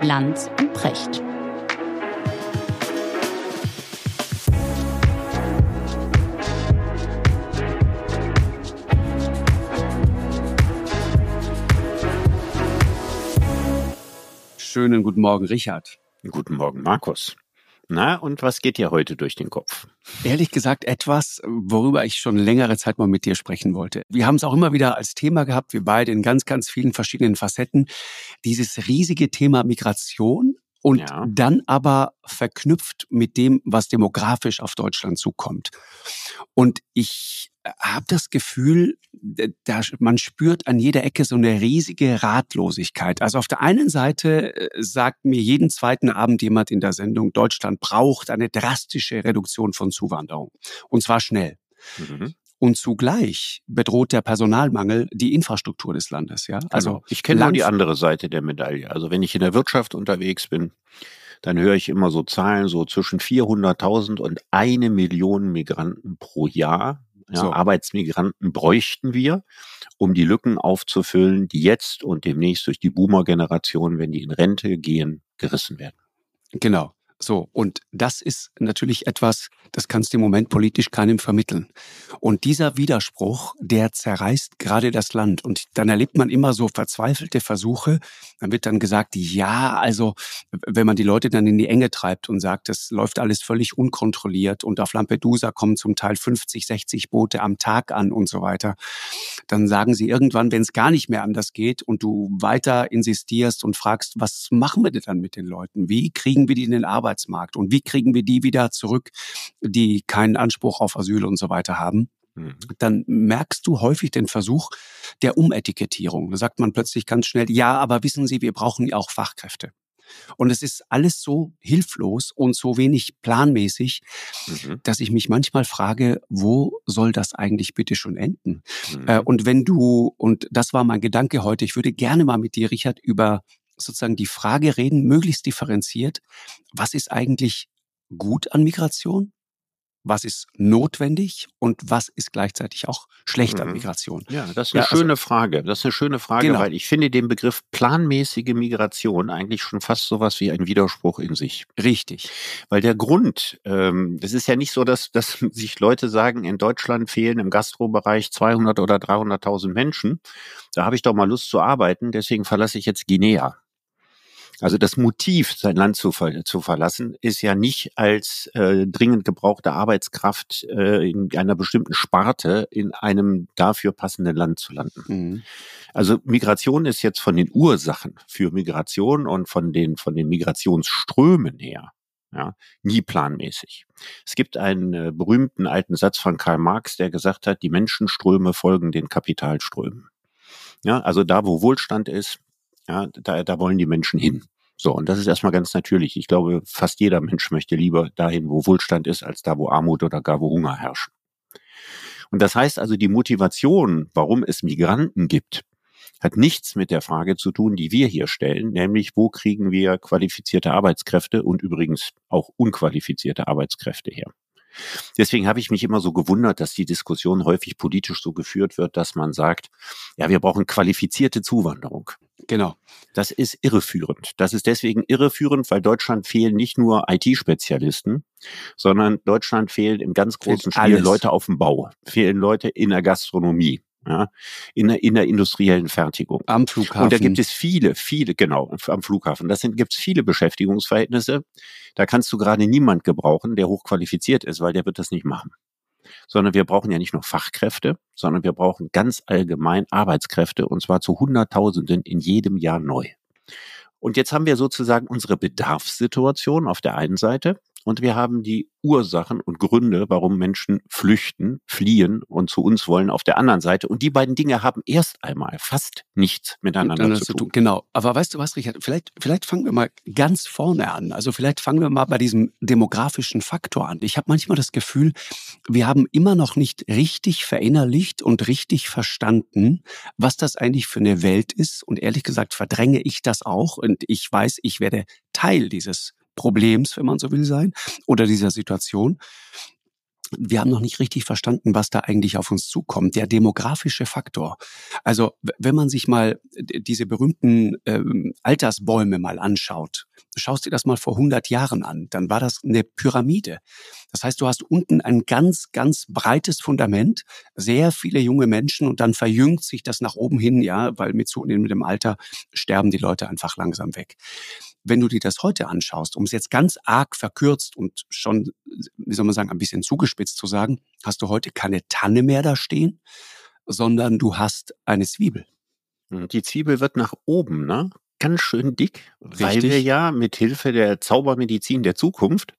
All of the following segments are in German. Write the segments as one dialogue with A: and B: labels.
A: Lanz und Precht.
B: Schönen guten Morgen, Richard.
C: Guten Morgen, Markus. Na, und was geht dir heute durch den Kopf?
B: Ehrlich gesagt etwas, worüber ich schon längere Zeit mal mit dir sprechen wollte. Wir haben es auch immer wieder als Thema gehabt, wir beide in ganz, ganz vielen verschiedenen Facetten. Dieses riesige Thema Migration und ja. dann aber verknüpft mit dem, was demografisch auf Deutschland zukommt. Und ich habe das Gefühl, da, man spürt an jeder Ecke so eine riesige Ratlosigkeit. Also auf der einen Seite äh, sagt mir jeden zweiten Abend jemand in der Sendung, Deutschland braucht eine drastische Reduktion von Zuwanderung. Und zwar schnell. Mhm. Und zugleich bedroht der Personalmangel die Infrastruktur des Landes. Ja,
C: also genau. ich kenne nur die andere Seite der Medaille. Also wenn ich in der Wirtschaft unterwegs bin, dann höre ich immer so Zahlen so zwischen 400.000 und eine Million Migranten pro Jahr. Ja, so. Arbeitsmigranten bräuchten wir, um die Lücken aufzufüllen, die jetzt und demnächst durch die Boomer-Generation, wenn die in Rente gehen, gerissen werden.
B: Genau. So, und das ist natürlich etwas, das kannst du im Moment politisch keinem vermitteln. Und dieser Widerspruch, der zerreißt gerade das Land. Und dann erlebt man immer so verzweifelte Versuche. Dann wird dann gesagt, ja, also wenn man die Leute dann in die Enge treibt und sagt, das läuft alles völlig unkontrolliert und auf Lampedusa kommen zum Teil 50, 60 Boote am Tag an und so weiter, dann sagen sie irgendwann, wenn es gar nicht mehr anders geht und du weiter insistierst und fragst, was machen wir denn dann mit den Leuten? Wie kriegen wir die in den Arbeit? Arbeitsmarkt und wie kriegen wir die wieder zurück, die keinen Anspruch auf Asyl und so weiter haben mhm. dann merkst du häufig den Versuch der Umetikettierung. Da sagt man plötzlich ganz schnell, ja, aber wissen Sie, wir brauchen ja auch Fachkräfte. Und es ist alles so hilflos und so wenig planmäßig, mhm. dass ich mich manchmal frage, wo soll das eigentlich bitte schon enden? Mhm. Äh, und wenn du, und das war mein Gedanke heute, ich würde gerne mal mit dir, Richard, über sozusagen die Frage reden, möglichst differenziert, was ist eigentlich gut an Migration? Was ist notwendig und was ist gleichzeitig auch schlecht mhm. an Migration?
C: Ja, das ist eine ja, also schöne also, Frage. Das ist eine schöne Frage, genau. weil ich finde den Begriff planmäßige Migration eigentlich schon fast sowas wie ein Widerspruch in sich.
B: Richtig.
C: Weil der Grund, ähm, das ist ja nicht so, dass, dass sich Leute sagen, in Deutschland fehlen im Gastrobereich 200 oder 300.000 Menschen. Da habe ich doch mal Lust zu arbeiten, deswegen verlasse ich jetzt Guinea. Also das Motiv, sein Land zu, ver zu verlassen, ist ja nicht als äh, dringend gebrauchte Arbeitskraft äh, in einer bestimmten Sparte in einem dafür passenden Land zu landen. Mhm. Also Migration ist jetzt von den Ursachen für Migration und von den, von den Migrationsströmen her ja, nie planmäßig. Es gibt einen äh, berühmten alten Satz von Karl Marx, der gesagt hat, die Menschenströme folgen den Kapitalströmen. Ja, also da, wo Wohlstand ist, ja, da, da wollen die Menschen hin. So, und das ist erstmal ganz natürlich. Ich glaube, fast jeder Mensch möchte lieber dahin, wo Wohlstand ist, als da, wo Armut oder gar wo Hunger herrscht. Und das heißt also, die Motivation, warum es Migranten gibt, hat nichts mit der Frage zu tun, die wir hier stellen, nämlich wo kriegen wir qualifizierte Arbeitskräfte und übrigens auch unqualifizierte Arbeitskräfte her. Deswegen habe ich mich immer so gewundert, dass die Diskussion häufig politisch so geführt wird, dass man sagt, ja, wir brauchen qualifizierte Zuwanderung. Genau. Das ist irreführend. Das ist deswegen irreführend, weil Deutschland fehlen nicht nur IT-Spezialisten, sondern Deutschland fehlen im ganz großen Stil Leute auf dem Bau, fehlen Leute in der Gastronomie, ja, in der, in der industriellen Fertigung.
B: Am Flughafen.
C: Und da gibt es viele, viele, genau, am Flughafen. Das sind, gibt es viele Beschäftigungsverhältnisse. Da kannst du gerade niemand gebrauchen, der hochqualifiziert ist, weil der wird das nicht machen. Sondern wir brauchen ja nicht nur Fachkräfte, sondern wir brauchen ganz allgemein Arbeitskräfte und zwar zu Hunderttausenden in jedem Jahr neu. Und jetzt haben wir sozusagen unsere Bedarfssituation auf der einen Seite und wir haben die Ursachen und Gründe, warum Menschen flüchten, fliehen und zu uns wollen auf der anderen Seite. Und die beiden Dinge haben erst einmal fast nichts miteinander zu, tun.
B: Genau. Aber weißt du was, Richard? Vielleicht, vielleicht fangen wir mal ganz vorne an. Also vielleicht fangen wir mal bei diesem demografischen Faktor an. Ich habe manchmal das Gefühl, wir haben immer noch nicht richtig verinnerlicht und richtig verstanden, was das eigentlich für eine Welt ist. Und ehrlich gesagt verdränge ich das auch. Und ich weiß, ich werde Teil dieses Problems, wenn man so will, sein oder dieser Situation. Wir haben noch nicht richtig verstanden, was da eigentlich auf uns zukommt. Der demografische Faktor. Also wenn man sich mal diese berühmten ähm, Altersbäume mal anschaut, schaust dir das mal vor 100 Jahren an, dann war das eine Pyramide. Das heißt, du hast unten ein ganz, ganz breites Fundament, sehr viele junge Menschen und dann verjüngt sich das nach oben hin, ja, weil mit zunehmendem Alter sterben die Leute einfach langsam weg. Wenn du dir das heute anschaust, um es jetzt ganz arg verkürzt und schon, wie soll man sagen, ein bisschen zugespitzt zu sagen, hast du heute keine Tanne mehr da stehen, sondern du hast eine Zwiebel.
C: Die Zwiebel wird nach oben, ne? Ganz schön dick, Richtig. weil wir ja mit Hilfe der Zaubermedizin der Zukunft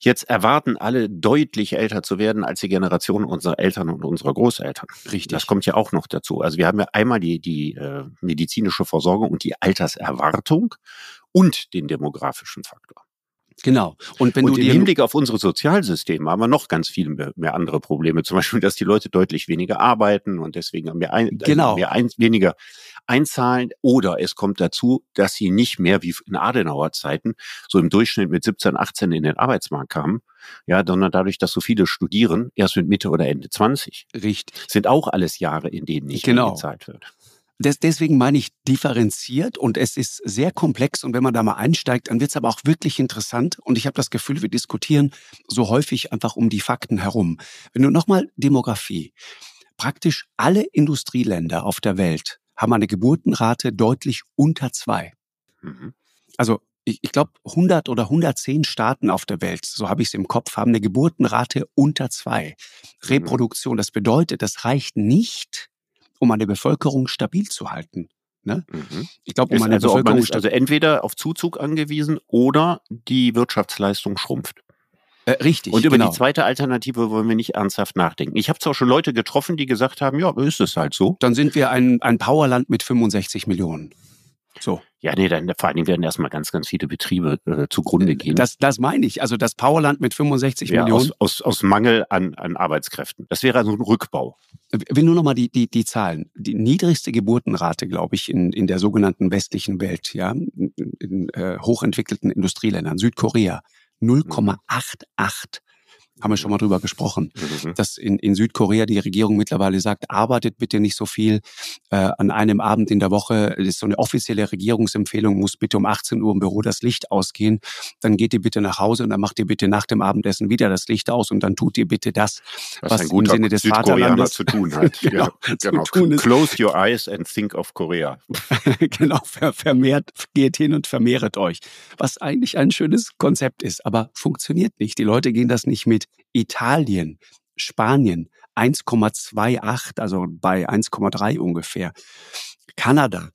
C: jetzt erwarten, alle deutlich älter zu werden als die Generation unserer Eltern und unserer Großeltern. Richtig. Das kommt ja auch noch dazu. Also wir haben ja einmal die, die äh, medizinische Versorgung und die Alterserwartung und den demografischen Faktor.
B: Genau.
C: Und wenn und du im Hinblick auf unsere Sozialsysteme haben wir noch ganz viel mehr, mehr, andere Probleme. Zum Beispiel, dass die Leute deutlich weniger arbeiten und deswegen mehr, ein, äh, genau. mehr ein, weniger einzahlen. Oder es kommt dazu, dass sie nicht mehr wie in Adenauer Zeiten so im Durchschnitt mit 17, 18 in den Arbeitsmarkt kamen. Ja, sondern dadurch, dass so viele studieren, erst mit Mitte oder Ende 20.
B: Richtig.
C: Sind auch alles Jahre, in denen nicht genau. gezahlt wird.
B: Des, deswegen meine ich differenziert und es ist sehr komplex und wenn man da mal einsteigt, dann wird es aber auch wirklich interessant und ich habe das Gefühl, wir diskutieren so häufig einfach um die Fakten herum. Wenn du nochmal Demografie, praktisch alle Industrieländer auf der Welt haben eine Geburtenrate deutlich unter zwei. Mhm. Also ich, ich glaube 100 oder 110 Staaten auf der Welt, so habe ich es im Kopf, haben eine Geburtenrate unter zwei. Mhm. Reproduktion, das bedeutet, das reicht nicht, um eine Bevölkerung stabil zu halten. Ne?
C: Mhm. Ich glaube, um eine also, Bevölkerung ist also entweder auf Zuzug angewiesen oder die Wirtschaftsleistung schrumpft.
B: Äh, richtig.
C: Und über genau. die zweite Alternative wollen wir nicht ernsthaft nachdenken. Ich habe zwar schon Leute getroffen, die gesagt haben, ja, ist es halt so.
B: Dann sind wir ein, ein Powerland mit 65 Millionen. So.
C: Ja, nee, dann vor allen Dingen werden erstmal ganz, ganz viele Betriebe äh, zugrunde gehen.
B: Das, das meine ich. Also das Powerland mit 65 ja, Millionen.
C: Aus, aus, aus Mangel an, an Arbeitskräften. Das wäre also ein Rückbau.
B: Ich will nur noch mal die, die, die Zahlen. Die niedrigste Geburtenrate, glaube ich, in, in der sogenannten westlichen Welt, ja, in, in äh, hochentwickelten Industrieländern, Südkorea, 0,88 haben wir schon mal drüber gesprochen, mhm. dass in, in Südkorea die Regierung mittlerweile sagt, arbeitet bitte nicht so viel äh, an einem Abend in der Woche. Das ist so eine offizielle Regierungsempfehlung, muss bitte um 18 Uhr im Büro das Licht ausgehen. Dann geht ihr bitte nach Hause und dann macht ihr bitte nach dem Abendessen wieder das Licht aus und dann tut ihr bitte das, was, was im Sinne des Vaterlandes
C: zu tun hat. genau, genau. Tun Close your eyes and think of Korea.
B: genau, ver vermehrt, geht hin und vermehret euch. Was eigentlich ein schönes Konzept ist, aber funktioniert nicht. Die Leute gehen das nicht mit. Italien, Spanien 1,28, also bei 1,3 ungefähr. Kanada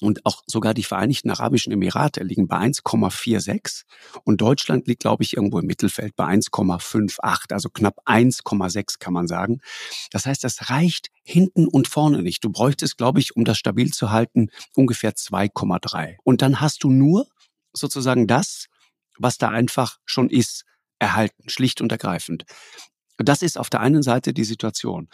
B: und auch sogar die Vereinigten Arabischen Emirate liegen bei 1,46 und Deutschland liegt, glaube ich, irgendwo im Mittelfeld bei 1,58, also knapp 1,6 kann man sagen. Das heißt, das reicht hinten und vorne nicht. Du bräuchtest, glaube ich, um das stabil zu halten, ungefähr 2,3. Und dann hast du nur sozusagen das, was da einfach schon ist erhalten, schlicht und ergreifend. Das ist auf der einen Seite die Situation.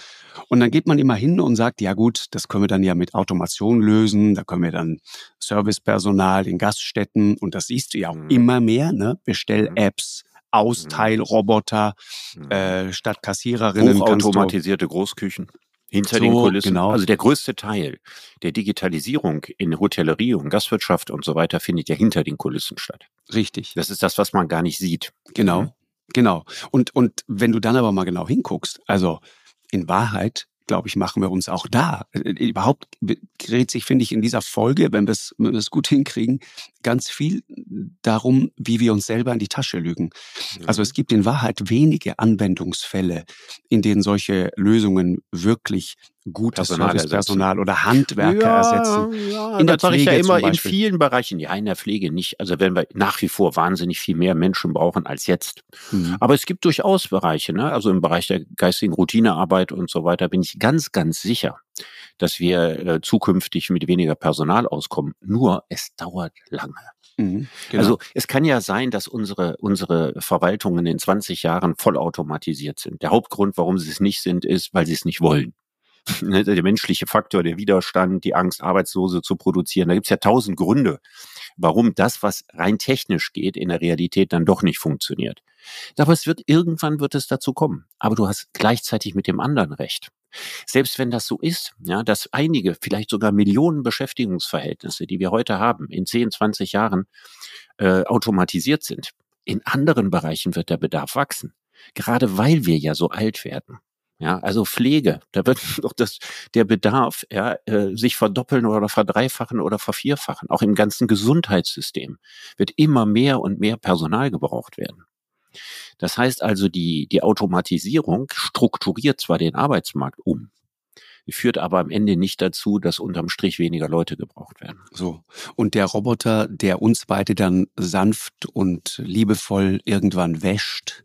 B: Und dann geht man immer hin und sagt, ja gut, das können wir dann ja mit Automation lösen, da können wir dann Servicepersonal in Gaststätten und das siehst du ja auch mhm. immer mehr, ne? Bestell-Apps, mhm. Austeilroboter, mhm. äh, statt Kassiererinnen.
C: Hochautomatisierte Großküchen hinter so, den Kulissen. Genau. Also der größte Teil der Digitalisierung in Hotellerie und Gastwirtschaft und so weiter findet ja hinter den Kulissen statt.
B: Richtig.
C: Das ist das, was man gar nicht sieht.
B: Genau. Mhm. Genau. Und, und wenn du dann aber mal genau hinguckst, also in Wahrheit glaube ich, machen wir uns auch da. Äh, überhaupt gerät sich, finde ich, in dieser Folge, wenn wir es gut hinkriegen, ganz viel darum, wie wir uns selber in die Tasche lügen. Also es gibt in Wahrheit wenige Anwendungsfälle, in denen solche Lösungen wirklich gutes Personal Servicepersonal oder Handwerker ja, ersetzen.
C: Ja, in der das Pflege ich ja immer in vielen Bereichen. Ja, in der Pflege nicht. Also wenn wir nach wie vor wahnsinnig viel mehr Menschen brauchen als jetzt. Mhm. Aber es gibt durchaus Bereiche, ne? also im Bereich der geistigen Routinearbeit und so weiter, bin ich ganz, ganz sicher, dass wir äh, zukünftig mit weniger Personal auskommen. Nur es dauert lange. Mhm, genau. Also es kann ja sein, dass unsere, unsere Verwaltungen in 20 Jahren vollautomatisiert sind. Der Hauptgrund, warum sie es nicht sind, ist, weil sie es nicht wollen. Ne, der menschliche Faktor, der Widerstand, die Angst, Arbeitslose zu produzieren. Da gibt's ja tausend Gründe, warum das, was rein technisch geht, in der Realität dann doch nicht funktioniert. Aber es wird irgendwann wird es dazu kommen. Aber du hast gleichzeitig mit dem anderen recht. Selbst wenn das so ist, ja, dass einige, vielleicht sogar Millionen Beschäftigungsverhältnisse, die wir heute haben, in 10, 20 Jahren äh, automatisiert sind, in anderen Bereichen wird der Bedarf wachsen. Gerade weil wir ja so alt werden. Ja, also Pflege, da wird doch das, der Bedarf, ja, äh, sich verdoppeln oder verdreifachen oder vervierfachen. Auch im ganzen Gesundheitssystem wird immer mehr und mehr Personal gebraucht werden. Das heißt also, die, die Automatisierung strukturiert zwar den Arbeitsmarkt um, führt aber am Ende nicht dazu, dass unterm Strich weniger Leute gebraucht werden.
B: So. Und der Roboter, der uns beide dann sanft und liebevoll irgendwann wäscht,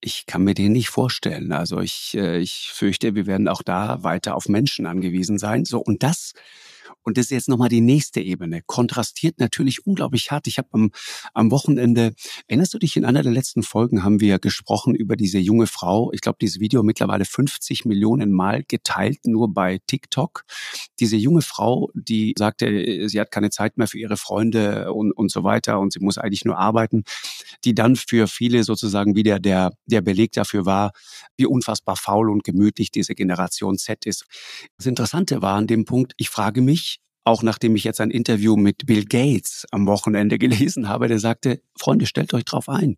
B: ich kann mir den nicht vorstellen. Also ich, äh, ich fürchte, wir werden auch da weiter auf Menschen angewiesen sein. So, und das und das ist jetzt nochmal die nächste Ebene. Kontrastiert natürlich unglaublich hart. Ich habe am, am Wochenende, erinnerst du dich, in einer der letzten Folgen haben wir gesprochen über diese junge Frau. Ich glaube, dieses Video mittlerweile 50 Millionen Mal geteilt, nur bei TikTok. Diese junge Frau, die sagte, sie hat keine Zeit mehr für ihre Freunde und, und so weiter und sie muss eigentlich nur arbeiten, die dann für viele sozusagen wieder der, der Beleg dafür war, wie unfassbar faul und gemütlich diese Generation Z ist. Das Interessante war an dem Punkt, ich frage mich, auch nachdem ich jetzt ein Interview mit Bill Gates am Wochenende gelesen habe, der sagte, Freunde, stellt euch drauf ein.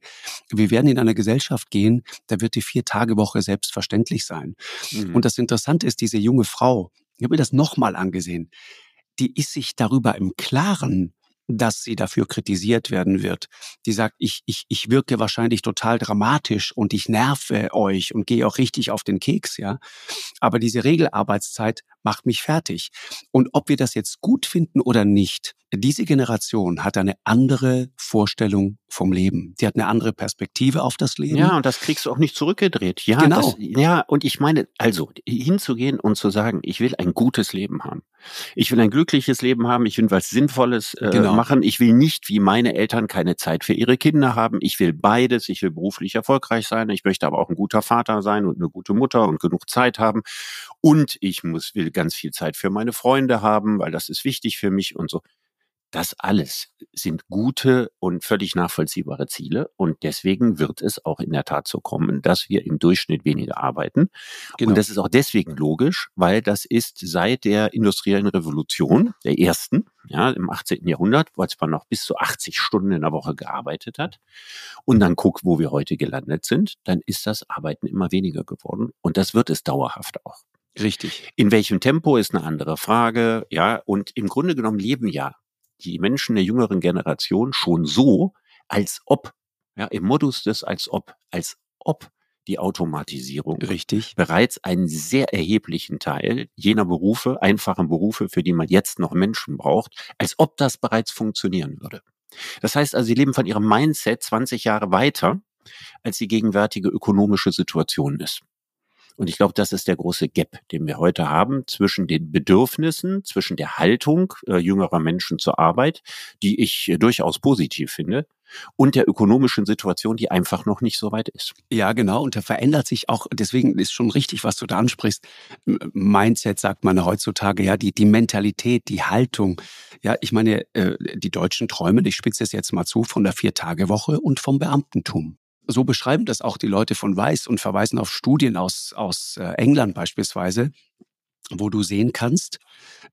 B: Wir werden in eine Gesellschaft gehen, da wird die Vier-Tage-Woche selbstverständlich sein. Mhm. Und das Interessante ist, diese junge Frau, ich habe mir das nochmal angesehen, die ist sich darüber im Klaren, dass sie dafür kritisiert werden wird. Die sagt, ich, ich, ich wirke wahrscheinlich total dramatisch und ich nerve euch und gehe auch richtig auf den Keks, ja. Aber diese Regelarbeitszeit macht mich fertig. Und ob wir das jetzt gut finden oder nicht, diese Generation hat eine andere Vorstellung vom Leben. Die hat eine andere Perspektive auf das Leben.
C: Ja, und das kriegst du auch nicht zurückgedreht. Ja, genau. Das, ja, und ich meine, also hinzugehen und zu sagen, ich will ein gutes Leben haben. Ich will ein glückliches Leben haben. Ich will was Sinnvolles äh, genau. Machen. Ich will nicht wie meine Eltern keine Zeit für ihre Kinder haben. Ich will beides. Ich will beruflich erfolgreich sein. Ich möchte aber auch ein guter Vater sein und eine gute Mutter und genug Zeit haben. Und ich muss, will ganz viel Zeit für meine Freunde haben, weil das ist wichtig für mich und so. Das alles sind gute und völlig nachvollziehbare Ziele und deswegen wird es auch in der Tat so kommen, dass wir im Durchschnitt weniger arbeiten. Genau. Und das ist auch deswegen logisch, weil das ist seit der industriellen Revolution, der ersten, ja, im 18. Jahrhundert, als man noch bis zu 80 Stunden in der Woche gearbeitet hat und dann guckt, wo wir heute gelandet sind, dann ist das Arbeiten immer weniger geworden und das wird es dauerhaft auch.
B: Richtig.
C: In welchem Tempo ist eine andere Frage, ja, und im Grunde genommen leben ja die Menschen der jüngeren Generation schon so, als ob, ja, im Modus des als ob, als ob die Automatisierung
B: Richtig.
C: bereits einen sehr erheblichen Teil jener Berufe, einfachen Berufe, für die man jetzt noch Menschen braucht, als ob das bereits funktionieren würde. Das heißt also, sie leben von ihrem Mindset 20 Jahre weiter, als die gegenwärtige ökonomische Situation ist. Und ich glaube, das ist der große Gap, den wir heute haben zwischen den Bedürfnissen, zwischen der Haltung äh, jüngerer Menschen zur Arbeit, die ich äh, durchaus positiv finde, und der ökonomischen Situation, die einfach noch nicht so weit ist.
B: Ja, genau. Und da verändert sich auch, deswegen ist schon richtig, was du da ansprichst. Mindset sagt man heutzutage, ja, die, die Mentalität, die Haltung. Ja, ich meine, äh, die Deutschen träumen, ich spitze es jetzt mal zu, von der Vier-Tage-Woche und vom Beamtentum so beschreiben das auch die Leute von Weiß und verweisen auf Studien aus, aus äh, England beispielsweise, wo du sehen kannst,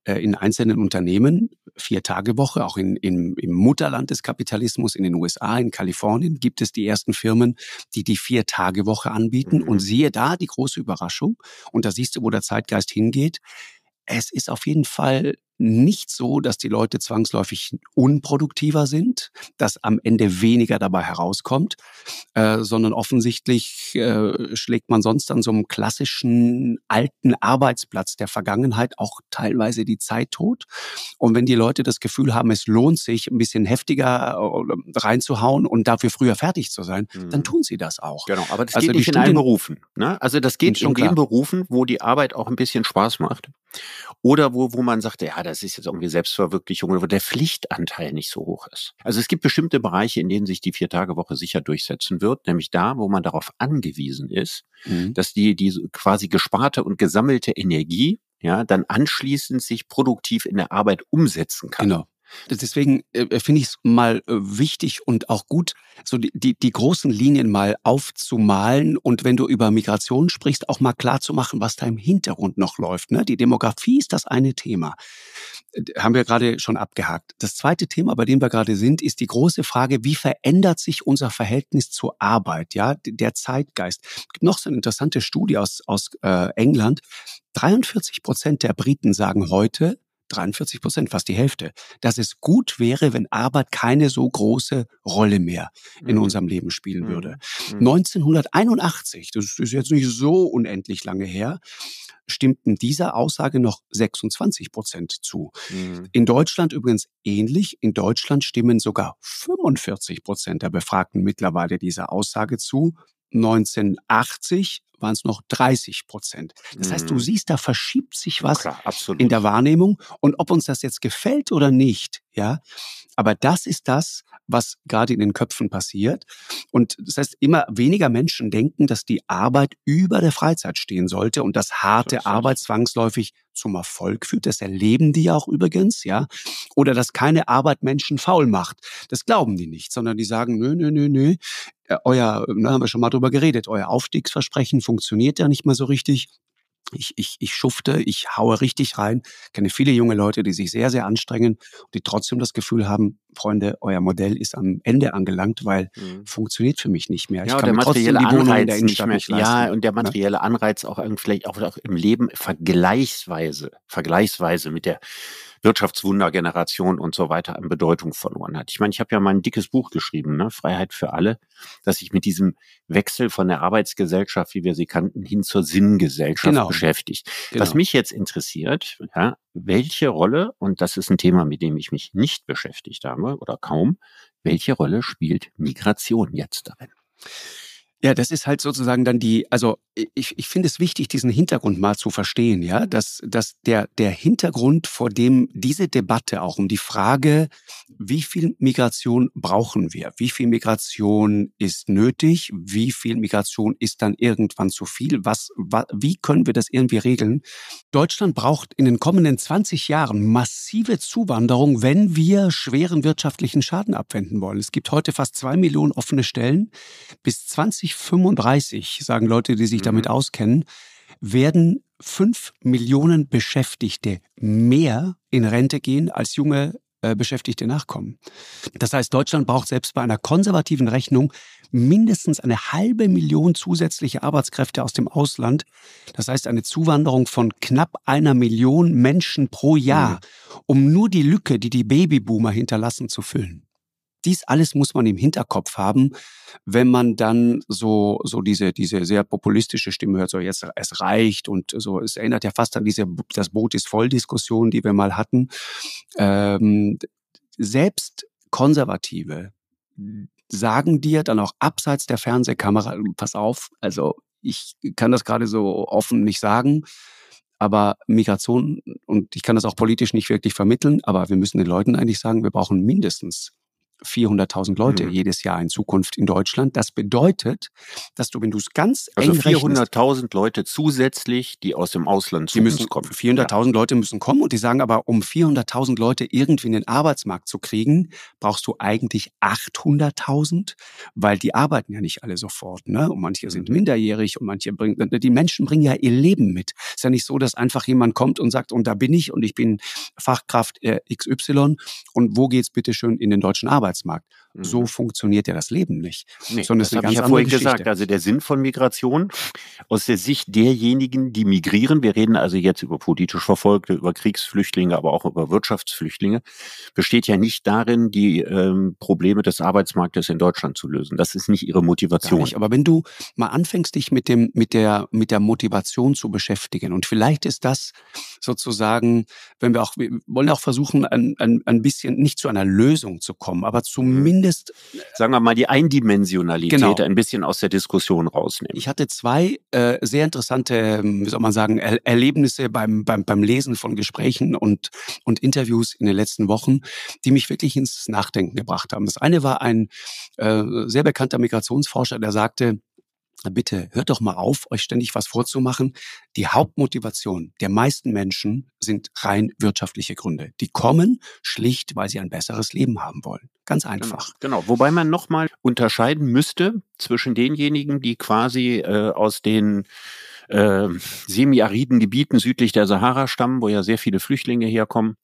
B: äh, in einzelnen Unternehmen, vier Tage Woche, auch in, in, im Mutterland des Kapitalismus, in den USA, in Kalifornien, gibt es die ersten Firmen, die die vier Tage Woche anbieten. Mhm. Und siehe da die große Überraschung. Und da siehst du, wo der Zeitgeist hingeht. Es ist auf jeden Fall nicht so, dass die Leute zwangsläufig unproduktiver sind, dass am Ende weniger dabei herauskommt, äh, sondern offensichtlich äh, schlägt man sonst an so einem klassischen alten Arbeitsplatz der Vergangenheit auch teilweise die Zeit tot. Und wenn die Leute das Gefühl haben, es lohnt sich, ein bisschen heftiger äh, reinzuhauen und dafür früher fertig zu sein, mhm. dann tun sie das auch.
C: Genau, aber das also geht nicht in allen Berufen. Ne? Also das geht in den Berufen, wo die Arbeit auch ein bisschen Spaß macht oder wo, wo man sagt, ja, das ist jetzt irgendwie Selbstverwirklichung oder wo der Pflichtanteil nicht so hoch ist. Also es gibt bestimmte Bereiche, in denen sich die Vier-Tage-Woche sicher durchsetzen wird, nämlich da, wo man darauf angewiesen ist, mhm. dass die, die quasi gesparte und gesammelte Energie ja, dann anschließend sich produktiv in der Arbeit umsetzen kann.
B: Genau. Deswegen äh, äh finde ich es mal äh, wichtig und auch gut, so die, die, die großen Linien mal aufzumalen und wenn du über Migration sprichst, auch mal klar zu machen, was da im Hintergrund noch läuft. Ne? Die Demografie ist das eine Thema. Äh, haben wir gerade schon abgehakt. Das zweite Thema, bei dem wir gerade sind, ist die große Frage, wie verändert sich unser Verhältnis zur Arbeit, ja, der Zeitgeist. Es gibt noch so eine interessante Studie aus, aus äh, England. 43 Prozent der Briten sagen heute, 43 Prozent, fast die Hälfte, dass es gut wäre, wenn Arbeit keine so große Rolle mehr in mhm. unserem Leben spielen mhm. würde. Mhm. 1981, das ist jetzt nicht so unendlich lange her, stimmten dieser Aussage noch 26 Prozent zu. Mhm. In Deutschland übrigens ähnlich. In Deutschland stimmen sogar 45 Prozent der Befragten mittlerweile dieser Aussage zu. 1980 waren es noch 30 Prozent. Das heißt, du mhm. siehst, da verschiebt sich was Klar, in der Wahrnehmung. Und ob uns das jetzt gefällt oder nicht, ja, aber das ist das, was gerade in den Köpfen passiert. Und das heißt, immer weniger Menschen denken, dass die Arbeit über der Freizeit stehen sollte und dass harte Arbeit zwangsläufig zum Erfolg führt. Das erleben die ja auch übrigens, ja. Oder dass keine Arbeit Menschen faul macht. Das glauben die nicht, sondern die sagen, nö, nö, nö, nö. Äh, euer, da haben wir schon mal drüber geredet, euer Aufstiegsversprechen funktioniert ja nicht mehr so richtig ich, ich, ich schufte, ich haue richtig rein. Ich kenne viele junge Leute, die sich sehr, sehr anstrengen und die trotzdem das Gefühl haben, Freunde, euer Modell ist am Ende angelangt, weil mhm. funktioniert für mich nicht mehr.
C: Ich ja, kann der materielle Anreiz nicht mehr, nicht ja, und der materielle Anreiz auch vielleicht auch, auch im Leben vergleichsweise, vergleichsweise mit der Wirtschaftswundergeneration und so weiter an Bedeutung verloren hat. Ich meine, ich habe ja mal ein dickes Buch geschrieben, ne, Freiheit für alle, dass sich mit diesem Wechsel von der Arbeitsgesellschaft, wie wir sie kannten, hin zur Sinngesellschaft genau. beschäftigt. Genau. Was mich jetzt interessiert, ja, welche Rolle, und das ist ein Thema, mit dem ich mich nicht beschäftigt habe oder kaum, welche Rolle spielt Migration jetzt darin?
B: Ja, das ist halt sozusagen dann die, also ich, ich finde es wichtig, diesen Hintergrund mal zu verstehen, ja, dass, dass der, der Hintergrund, vor dem diese Debatte auch um die Frage, wie viel Migration brauchen wir, wie viel Migration ist nötig, wie viel Migration ist dann irgendwann zu viel, was, wie können wir das irgendwie regeln? Deutschland braucht in den kommenden 20 Jahren massive Zuwanderung, wenn wir schweren wirtschaftlichen Schaden abwenden wollen. Es gibt heute fast zwei Millionen offene Stellen. Bis 2035, sagen Leute, die sich damit mhm. auskennen, werden fünf Millionen Beschäftigte mehr in Rente gehen, als junge äh, Beschäftigte nachkommen. Das heißt, Deutschland braucht selbst bei einer konservativen Rechnung mindestens eine halbe Million zusätzliche Arbeitskräfte aus dem Ausland. Das heißt, eine Zuwanderung von knapp einer Million Menschen pro Jahr, mhm. um nur die Lücke, die die Babyboomer hinterlassen, zu füllen dies alles muss man im Hinterkopf haben, wenn man dann so, so diese, diese sehr populistische Stimme hört, so jetzt, es reicht und so, es erinnert ja fast an diese, das Boot ist voll Diskussion, die wir mal hatten. Ähm, selbst Konservative sagen dir dann auch abseits der Fernsehkamera, pass auf, also ich kann das gerade so offen nicht sagen, aber Migration, und ich kann das auch politisch nicht wirklich vermitteln, aber wir müssen den Leuten eigentlich sagen, wir brauchen mindestens 400.000 Leute mhm. jedes Jahr in Zukunft in Deutschland. Das bedeutet, dass du, wenn du es ganz
C: also 400.000 Leute zusätzlich, die aus dem Ausland
B: zu müssen kommen. 400.000 ja. Leute müssen kommen und die sagen aber, um 400.000 Leute irgendwie in den Arbeitsmarkt zu kriegen, brauchst du eigentlich 800.000, weil die arbeiten ja nicht alle sofort. Ne? Und manche sind mhm. minderjährig und manche bringen, die Menschen bringen ja ihr Leben mit. Ist ja nicht so, dass einfach jemand kommt und sagt, und da bin ich und ich bin Fachkraft äh, XY und wo geht's bitte schön in den deutschen Arbeitsmarkt? Arbeitsmarkt. So mhm. funktioniert ja das Leben nicht.
C: Nee, Sondern das habe ich ja vorhin Geschichte. gesagt. Also der Sinn von Migration aus der Sicht derjenigen, die migrieren, wir reden also jetzt über politisch Verfolgte, über Kriegsflüchtlinge, aber auch über Wirtschaftsflüchtlinge, besteht ja nicht darin, die ähm, Probleme des Arbeitsmarktes in Deutschland zu lösen. Das ist nicht ihre Motivation. Nicht,
B: aber wenn du mal anfängst, dich mit dem mit der mit der Motivation zu beschäftigen und vielleicht ist das sozusagen, wenn wir auch wir wollen auch versuchen, ein, ein, ein bisschen nicht zu einer Lösung zu kommen, aber zumindest zumindest
C: sagen wir mal die Eindimensionalität genau. ein bisschen aus der Diskussion rausnehmen.
B: Ich hatte zwei äh, sehr interessante, ähm, wie soll man sagen, er Erlebnisse beim, beim, beim Lesen von Gesprächen und, und Interviews in den letzten Wochen, die mich wirklich ins Nachdenken gebracht haben. Das eine war ein äh, sehr bekannter Migrationsforscher, der sagte, bitte hört doch mal auf, euch ständig was vorzumachen. Die Hauptmotivation der meisten Menschen sind rein wirtschaftliche Gründe. Die kommen schlicht, weil sie ein besseres Leben haben wollen. Ganz genau, einfach.
C: Genau, genau. wobei man nochmal unterscheiden müsste zwischen denjenigen, die quasi äh, aus den äh, semi-ariden Gebieten südlich der Sahara stammen, wo ja sehr viele Flüchtlinge herkommen,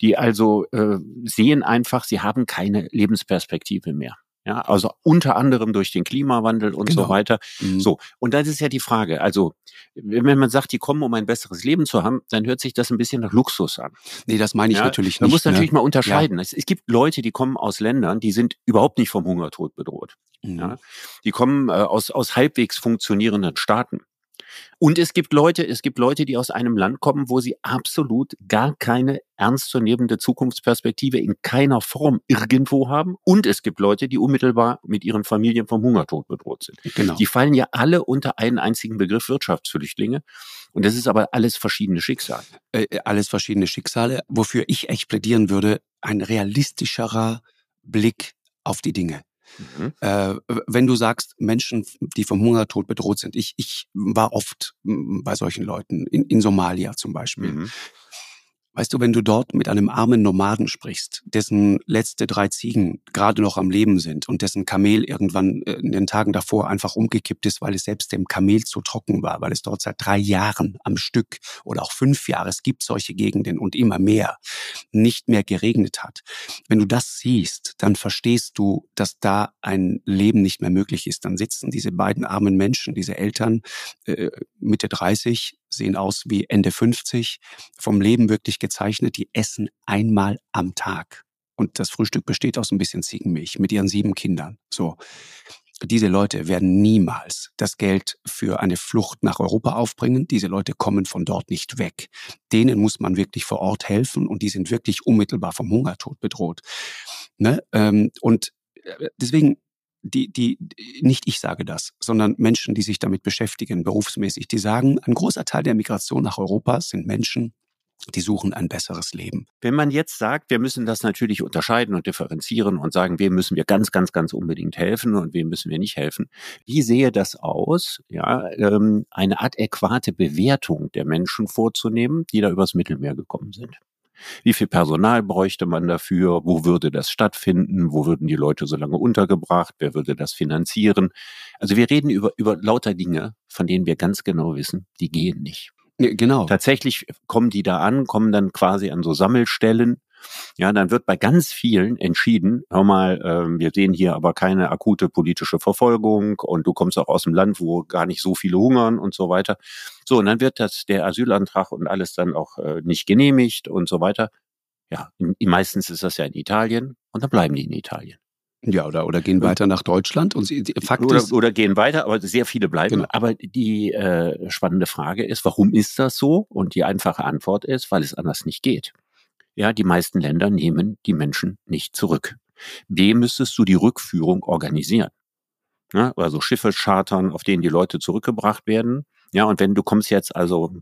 C: die also äh, sehen einfach, sie haben keine Lebensperspektive mehr. Ja, also unter anderem durch den Klimawandel und genau. so weiter. Mhm. So. Und dann ist ja die Frage, also, wenn man sagt, die kommen, um ein besseres Leben zu haben, dann hört sich das ein bisschen nach Luxus an.
B: Nee, das meine ich ja? natürlich nicht.
C: Man muss ne? natürlich mal unterscheiden. Ja. Es, es, gibt Leute, die kommen aus Ländern, die sind überhaupt nicht vom Hungertod bedroht. Mhm. Ja? Die kommen äh, aus, aus halbwegs funktionierenden Staaten. Und es gibt Leute, es gibt Leute, die aus einem Land kommen, wo sie absolut gar keine ernstzunehmende Zukunftsperspektive in keiner Form irgendwo haben. Und es gibt Leute, die unmittelbar mit ihren Familien vom Hungertod bedroht sind. Genau. Die fallen ja alle unter einen einzigen Begriff Wirtschaftsflüchtlinge. Und das ist aber alles verschiedene Schicksale.
B: Äh, äh alles verschiedene Schicksale, wofür ich echt plädieren würde, ein realistischerer Blick auf die Dinge. Mhm. Äh, wenn du sagst, Menschen, die vom Hungertod bedroht sind, ich, ich war oft bei solchen Leuten, in, in Somalia zum Beispiel. Mhm. Weißt du, wenn du dort mit einem armen Nomaden sprichst, dessen letzte drei Ziegen gerade noch am Leben sind und dessen Kamel irgendwann äh, in den Tagen davor einfach umgekippt ist, weil es selbst dem Kamel zu trocken war, weil es dort seit drei Jahren am Stück oder auch fünf Jahre, es gibt solche Gegenden und immer mehr, nicht mehr geregnet hat. Wenn du das siehst, dann verstehst du, dass da ein Leben nicht mehr möglich ist. Dann sitzen diese beiden armen Menschen, diese Eltern, äh, Mitte 30, sehen aus wie Ende 50, vom Leben wirklich gezeichnet, die essen einmal am Tag. Und das Frühstück besteht aus ein bisschen Ziegenmilch mit ihren sieben Kindern. So. Diese Leute werden niemals das Geld für eine Flucht nach Europa aufbringen. Diese Leute kommen von dort nicht weg. Denen muss man wirklich vor Ort helfen und die sind wirklich unmittelbar vom Hungertod bedroht. Ne? Ähm, und äh, deswegen die, die, nicht ich sage das, sondern Menschen, die sich damit beschäftigen, berufsmäßig, die sagen, ein großer Teil der Migration nach Europa sind Menschen, die suchen ein besseres Leben.
C: Wenn man jetzt sagt, wir müssen das natürlich unterscheiden und differenzieren und sagen, wem müssen wir ganz, ganz, ganz unbedingt helfen und wem müssen wir nicht helfen, wie sehe das aus, ja, ähm, eine adäquate Bewertung der Menschen vorzunehmen, die da übers Mittelmeer gekommen sind? Wie viel Personal bräuchte man dafür? Wo würde das stattfinden? Wo würden die Leute so lange untergebracht? Wer würde das finanzieren? Also wir reden über, über lauter Dinge, von denen wir ganz genau wissen, die gehen nicht.
B: Genau.
C: Tatsächlich kommen die da an, kommen dann quasi an so Sammelstellen ja, dann wird bei ganz vielen entschieden, hör mal, äh, wir sehen hier aber keine akute politische Verfolgung und du kommst auch aus dem Land, wo gar nicht so viele hungern und so weiter. So, und dann wird das der Asylantrag und alles dann auch äh, nicht genehmigt und so weiter. Ja, in, meistens ist das ja in Italien und dann bleiben die in Italien.
B: Ja, oder, oder gehen weiter nach Deutschland und sie,
C: Fakt oder, ist, oder gehen weiter, aber sehr viele bleiben. Genau. Aber die äh, spannende Frage ist, warum ist das so? Und die einfache Antwort ist, weil es anders nicht geht. Ja, die meisten Länder nehmen die Menschen nicht zurück. Dem müsstest du die Rückführung organisieren. Ja, also Schiffe chartern, auf denen die Leute zurückgebracht werden. Ja, und wenn du kommst jetzt also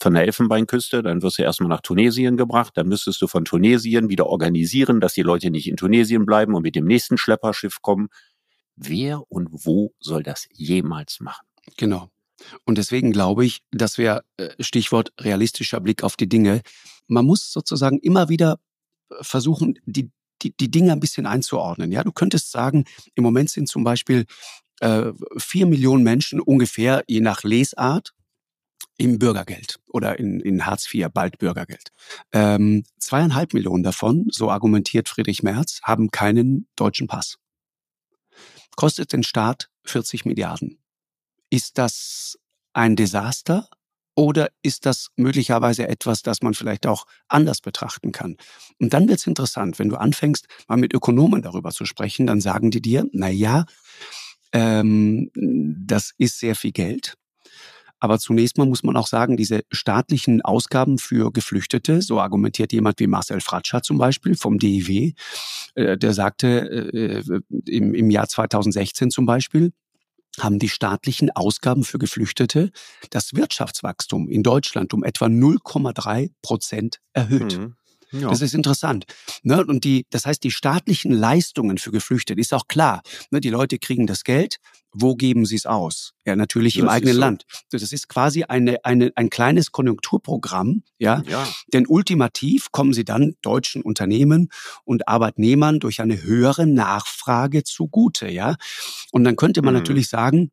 C: von der Elfenbeinküste, dann wirst du erstmal nach Tunesien gebracht, dann müsstest du von Tunesien wieder organisieren, dass die Leute nicht in Tunesien bleiben und mit dem nächsten Schlepperschiff kommen. Wer und wo soll das jemals machen?
B: Genau. Und deswegen glaube ich, dass wir, äh, Stichwort realistischer Blick auf die Dinge, man muss sozusagen immer wieder äh, versuchen, die, die, die Dinge ein bisschen einzuordnen. Ja, du könntest sagen, im Moment sind zum Beispiel äh, vier Millionen Menschen ungefähr, je nach Lesart, im Bürgergeld oder in, in Hartz IV, bald Bürgergeld. Ähm, zweieinhalb Millionen davon, so argumentiert Friedrich Merz, haben keinen deutschen Pass. Kostet den Staat 40 Milliarden. Ist das ein Desaster oder ist das möglicherweise etwas, das man vielleicht auch anders betrachten kann? Und dann wird es interessant, wenn du anfängst, mal mit Ökonomen darüber zu sprechen, dann sagen die dir, na ja, ähm, das ist sehr viel Geld. Aber zunächst mal muss man auch sagen, diese staatlichen Ausgaben für Geflüchtete, so argumentiert jemand wie Marcel Fratscher zum Beispiel vom DIW, äh, der sagte äh, im, im Jahr 2016 zum Beispiel, haben die staatlichen Ausgaben für Geflüchtete das Wirtschaftswachstum in Deutschland um etwa 0,3 Prozent erhöht. Mhm. Ja. Das ist interessant. Ne? Und die, das heißt, die staatlichen Leistungen für Geflüchtete ist auch klar. Ne? Die Leute kriegen das Geld. Wo geben sie es aus? Ja, natürlich das im eigenen so. Land. Das ist quasi eine, eine, ein kleines Konjunkturprogramm. Ja? ja. Denn ultimativ kommen sie dann deutschen Unternehmen und Arbeitnehmern durch eine höhere Nachfrage zugute. Ja? Und dann könnte man mhm. natürlich sagen,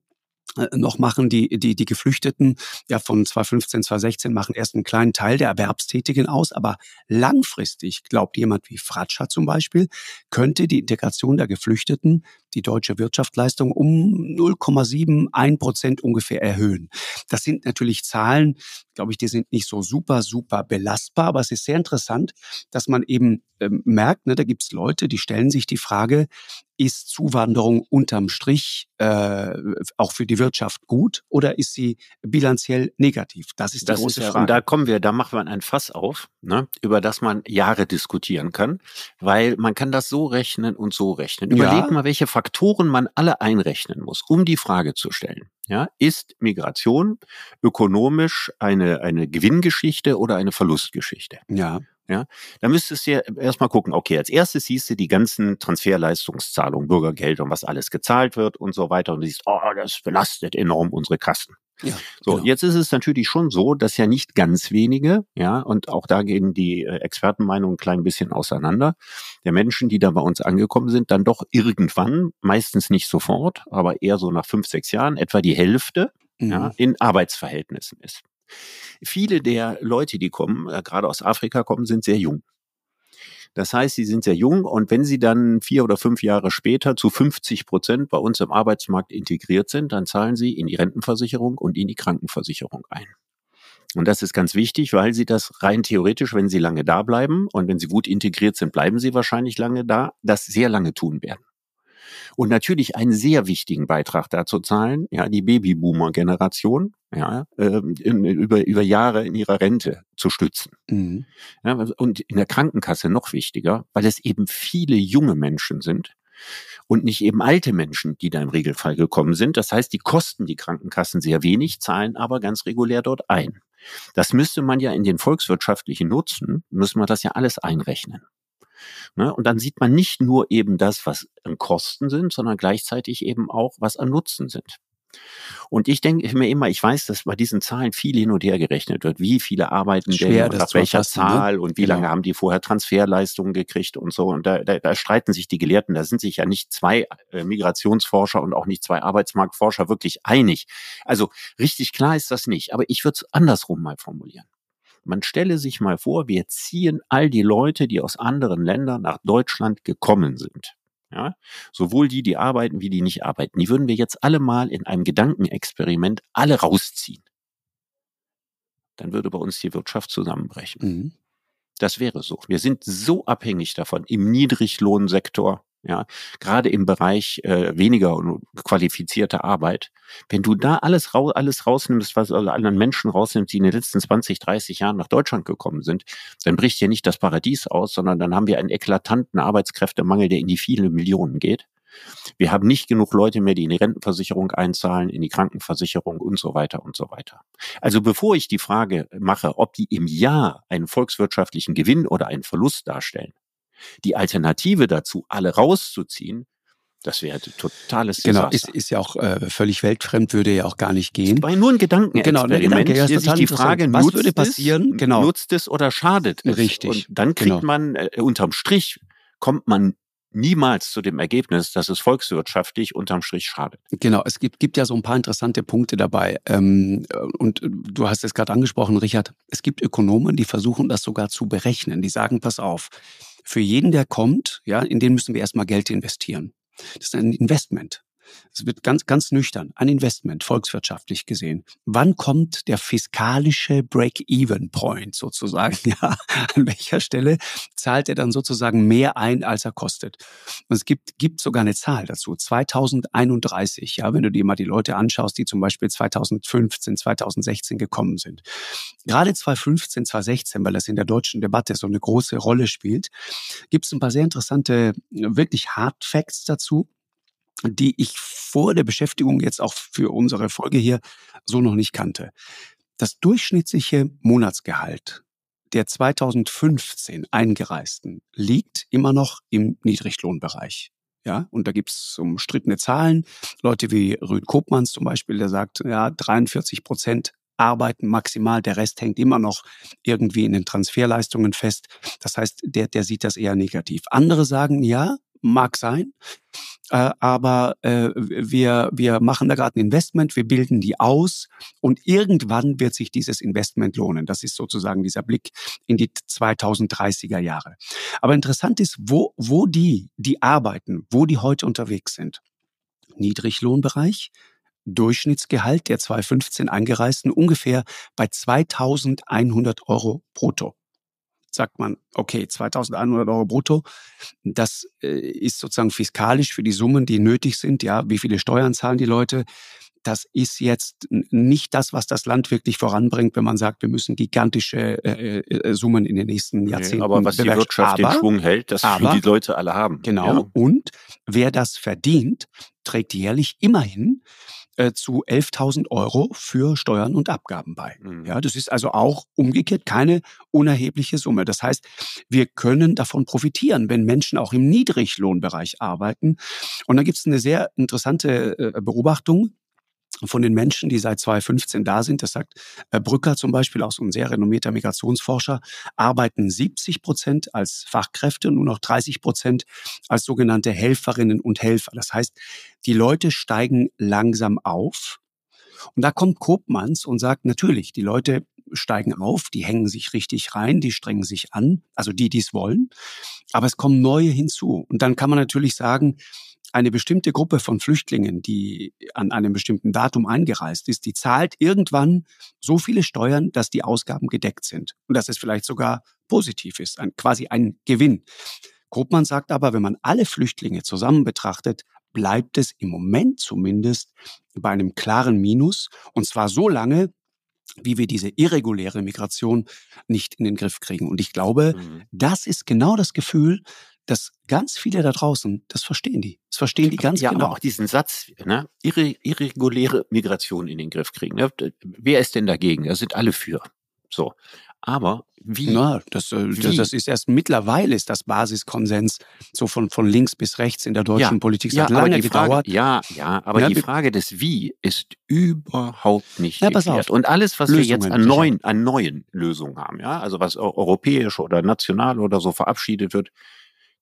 B: noch machen. Die, die, die Geflüchteten ja von 2015, 2016 machen erst einen kleinen Teil der Erwerbstätigen aus, aber langfristig, glaubt jemand wie Fratscher zum Beispiel, könnte die Integration der Geflüchteten die deutsche Wirtschaftsleistung um 0,71 Prozent ungefähr erhöhen. Das sind natürlich Zahlen, glaube ich, die sind nicht so super, super belastbar, aber es ist sehr interessant, dass man eben ähm, merkt, ne, da gibt es Leute, die stellen sich die Frage, ist Zuwanderung unterm Strich äh, auch für die Wirtschaft gut oder ist sie bilanziell negativ? Das ist die das große ist, Frage.
C: Und da kommen wir, da macht man ein Fass auf, ne, über das man Jahre diskutieren kann, weil man kann das so rechnen und so rechnen. Überleg ja. mal, welche Faktoren man alle einrechnen muss, um die Frage zu stellen. Ja, ist Migration ökonomisch eine, eine Gewinngeschichte oder eine Verlustgeschichte?
B: Ja.
C: Ja, da müsstest du ja erstmal gucken, okay, als erstes siehst du die ganzen Transferleistungszahlungen, Bürgergeld und was alles gezahlt wird und so weiter und du siehst, oh, das belastet enorm unsere Kassen. Ja, so, genau. jetzt ist es natürlich schon so, dass ja nicht ganz wenige, ja, und auch da gehen die äh, Expertenmeinungen ein klein bisschen auseinander, der Menschen, die da bei uns angekommen sind, dann doch irgendwann, meistens nicht sofort, aber eher so nach fünf, sechs Jahren, etwa die Hälfte, mhm. ja, in Arbeitsverhältnissen ist. Viele der Leute, die kommen, äh, gerade aus Afrika kommen, sind sehr jung. Das heißt, sie sind sehr jung und wenn sie dann vier oder fünf Jahre später zu 50 Prozent bei uns im Arbeitsmarkt integriert sind, dann zahlen sie in die Rentenversicherung und in die Krankenversicherung ein. Und das ist ganz wichtig, weil sie das rein theoretisch, wenn sie lange da bleiben und wenn sie gut integriert sind, bleiben sie wahrscheinlich lange da, das sehr lange tun werden und natürlich einen sehr wichtigen Beitrag dazu zahlen, ja, die Babyboomer-Generation, ja, äh, in, über, über Jahre in ihrer Rente zu stützen. Mhm. Ja, und in der Krankenkasse noch wichtiger, weil es eben viele junge Menschen sind, und nicht eben alte Menschen, die da im Regelfall gekommen sind. Das heißt, die kosten die Krankenkassen sehr wenig, zahlen aber ganz regulär dort ein. Das müsste man ja in den volkswirtschaftlichen Nutzen, müsste man das ja alles einrechnen. Ne? Und dann sieht man nicht nur eben das, was an Kosten sind, sondern gleichzeitig eben auch, was an Nutzen sind. Und ich denke mir immer, ich weiß, dass bei diesen Zahlen viel hin und her gerechnet wird. Wie viele arbeiten Schwer, denn nach welcher ne? Zahl ne? und wie genau. lange haben die vorher Transferleistungen gekriegt und so. Und da, da, da streiten sich die Gelehrten. Da sind sich ja nicht zwei äh, Migrationsforscher und auch nicht zwei Arbeitsmarktforscher wirklich einig. Also richtig klar ist das nicht. Aber ich würde es andersrum mal formulieren. Man stelle sich mal vor, wir ziehen all die Leute, die aus anderen Ländern nach Deutschland gekommen sind. Ja, sowohl die, die arbeiten, wie die nicht arbeiten. Die würden wir jetzt alle mal in einem Gedankenexperiment alle rausziehen. Dann würde bei uns die Wirtschaft zusammenbrechen. Mhm. Das wäre so. Wir sind so abhängig davon im Niedriglohnsektor, ja, gerade im Bereich äh, weniger qualifizierte Arbeit. Wenn du da alles, rau alles rausnimmst, was alle anderen Menschen rausnimmst, die in den letzten 20, 30 Jahren nach Deutschland gekommen sind, dann bricht ja nicht das Paradies aus, sondern dann haben wir einen eklatanten Arbeitskräftemangel, der in die vielen Millionen geht. Wir haben nicht genug Leute mehr, die in die Rentenversicherung einzahlen, in die Krankenversicherung und so weiter und so weiter. Also bevor ich die Frage mache, ob die im Jahr einen volkswirtschaftlichen Gewinn oder einen Verlust darstellen, die Alternative dazu, alle rauszuziehen, das wäre totales
B: Genau, ist, ist ja auch äh, völlig weltfremd, würde ja auch gar nicht gehen.
C: War nur ein Gedanken.
B: Genau,
C: ein
B: Gedanke, ja,
C: ist sich die Frage, was würde passieren?
B: Es, genau.
C: Nutzt es oder schadet es?
B: Richtig.
C: Und dann kriegt genau. man äh, unterm Strich kommt man niemals zu dem Ergebnis, dass es volkswirtschaftlich unterm Strich schadet.
B: Genau, es gibt, gibt ja so ein paar interessante Punkte dabei. Ähm, und du hast es gerade angesprochen, Richard. Es gibt Ökonomen, die versuchen das sogar zu berechnen. Die sagen, pass auf, für jeden, der kommt, ja, in den müssen wir erstmal Geld investieren. Das ist ein Investment. Es wird ganz, ganz nüchtern, ein Investment, volkswirtschaftlich gesehen. Wann kommt der fiskalische Break-Even-Point sozusagen? Ja, an welcher Stelle zahlt er dann sozusagen mehr ein, als er kostet? Und es gibt, gibt sogar eine Zahl dazu. 2031, ja, wenn du dir mal die Leute anschaust, die zum Beispiel 2015, 2016 gekommen sind. Gerade 2015, 2016, weil das in der deutschen Debatte so eine große Rolle spielt, gibt es ein paar sehr interessante, wirklich Hard Facts dazu die ich vor der Beschäftigung jetzt auch für unsere Folge hier so noch nicht kannte. Das durchschnittliche Monatsgehalt der 2015 Eingereisten liegt immer noch im Niedriglohnbereich. Ja, und da gibt's umstrittene Zahlen. Leute wie Rüd Kopmanns zum Beispiel, der sagt, ja, 43 Prozent arbeiten maximal, der Rest hängt immer noch irgendwie in den Transferleistungen fest. Das heißt, der, der sieht das eher negativ. Andere sagen, ja, mag sein. Äh, aber äh, wir, wir machen da gerade ein Investment, wir bilden die aus und irgendwann wird sich dieses Investment lohnen. Das ist sozusagen dieser Blick in die 2030er Jahre. Aber interessant ist, wo, wo die, die arbeiten, wo die heute unterwegs sind. Niedriglohnbereich, Durchschnittsgehalt der 2015 Eingereisten ungefähr bei 2100 Euro brutto sagt man, okay, 2100 Euro brutto, das äh, ist sozusagen fiskalisch für die Summen, die nötig sind, ja, wie viele Steuern zahlen die Leute. Das ist jetzt nicht das, was das Land wirklich voranbringt, wenn man sagt, wir müssen gigantische äh, äh, Summen in den nächsten Jahrzehnten. Nee,
C: aber was die Wirtschaft aber, den Schwung hält, das aber, die Leute alle haben.
B: Genau. Ja. Und wer das verdient, trägt jährlich immerhin äh, zu 11.000 Euro für Steuern und Abgaben bei. Mhm. Ja, das ist also auch umgekehrt keine unerhebliche Summe. Das heißt, wir können davon profitieren, wenn Menschen auch im Niedriglohnbereich arbeiten. Und da gibt es eine sehr interessante äh, Beobachtung von den Menschen, die seit 2015 da sind, das sagt äh, Brücker zum Beispiel, auch so ein sehr renommierter Migrationsforscher, arbeiten 70 Prozent als Fachkräfte und nur noch 30 Prozent als sogenannte Helferinnen und Helfer. Das heißt, die Leute steigen langsam auf. Und da kommt Kopmanns und sagt, natürlich, die Leute steigen auf, die hängen sich richtig rein, die strengen sich an, also die, die es wollen. Aber es kommen neue hinzu. Und dann kann man natürlich sagen, eine bestimmte Gruppe von Flüchtlingen, die an einem bestimmten Datum eingereist ist, die zahlt irgendwann so viele Steuern, dass die Ausgaben gedeckt sind und dass es vielleicht sogar positiv ist, ein, quasi ein Gewinn. Grobmann sagt aber, wenn man alle Flüchtlinge zusammen betrachtet, bleibt es im Moment zumindest bei einem klaren Minus und zwar so lange, wie wir diese irreguläre Migration nicht in den Griff kriegen. Und ich glaube, mhm. das ist genau das Gefühl, dass ganz viele da draußen, das verstehen die. Das verstehen die ganz ja, genau.
C: Aber auch diesen Satz, ne? Irre, irreguläre Migration in den Griff kriegen. Ne? Wer ist denn dagegen? Da sind alle für. So. Aber wie?
B: Na, das, äh, wie? das ist erst mittlerweile ist das Basiskonsens so von, von links bis rechts in der deutschen ja, Politik.
C: Hat ja, lange gedauert. ja, ja, aber ja, die Frage des Wie ist überhaupt nicht ja, geklärt. Und alles, was Lösungen, wir jetzt an neuen, an neuen Lösungen haben, ja, also was europäisch oder national oder so verabschiedet wird,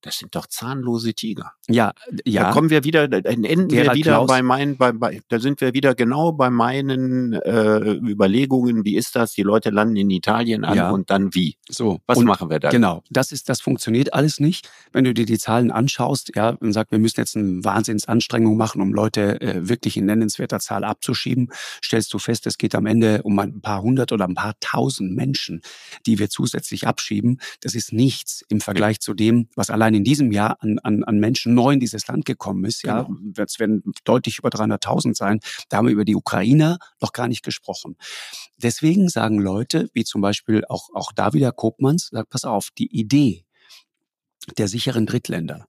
C: das sind doch zahnlose Tiger.
B: Ja, ja.
C: Da kommen wir wieder, dann enden Gerhard wir wieder Klaus. bei meinen, bei, bei, da sind wir wieder genau bei meinen äh, Überlegungen, wie ist das? Die Leute landen in Italien an ja. und dann wie?
B: So.
C: Was und machen wir dann?
B: Genau, das ist, das funktioniert alles nicht. Wenn du dir die Zahlen anschaust, ja, und sagst, wir müssen jetzt eine Wahnsinnsanstrengung machen, um Leute äh, wirklich in nennenswerter Zahl abzuschieben, stellst du fest, es geht am Ende um ein paar hundert oder ein paar tausend Menschen, die wir zusätzlich abschieben. Das ist nichts im Vergleich zu dem, was allein in diesem Jahr an, an, an Menschen neu in dieses Land gekommen ist. Ja, genau. es werden deutlich über 300.000 sein. Da haben wir über die Ukrainer noch gar nicht gesprochen. Deswegen sagen Leute, wie zum Beispiel auch, auch da wieder Kopmanns, sagt, pass auf, die Idee der sicheren Drittländer,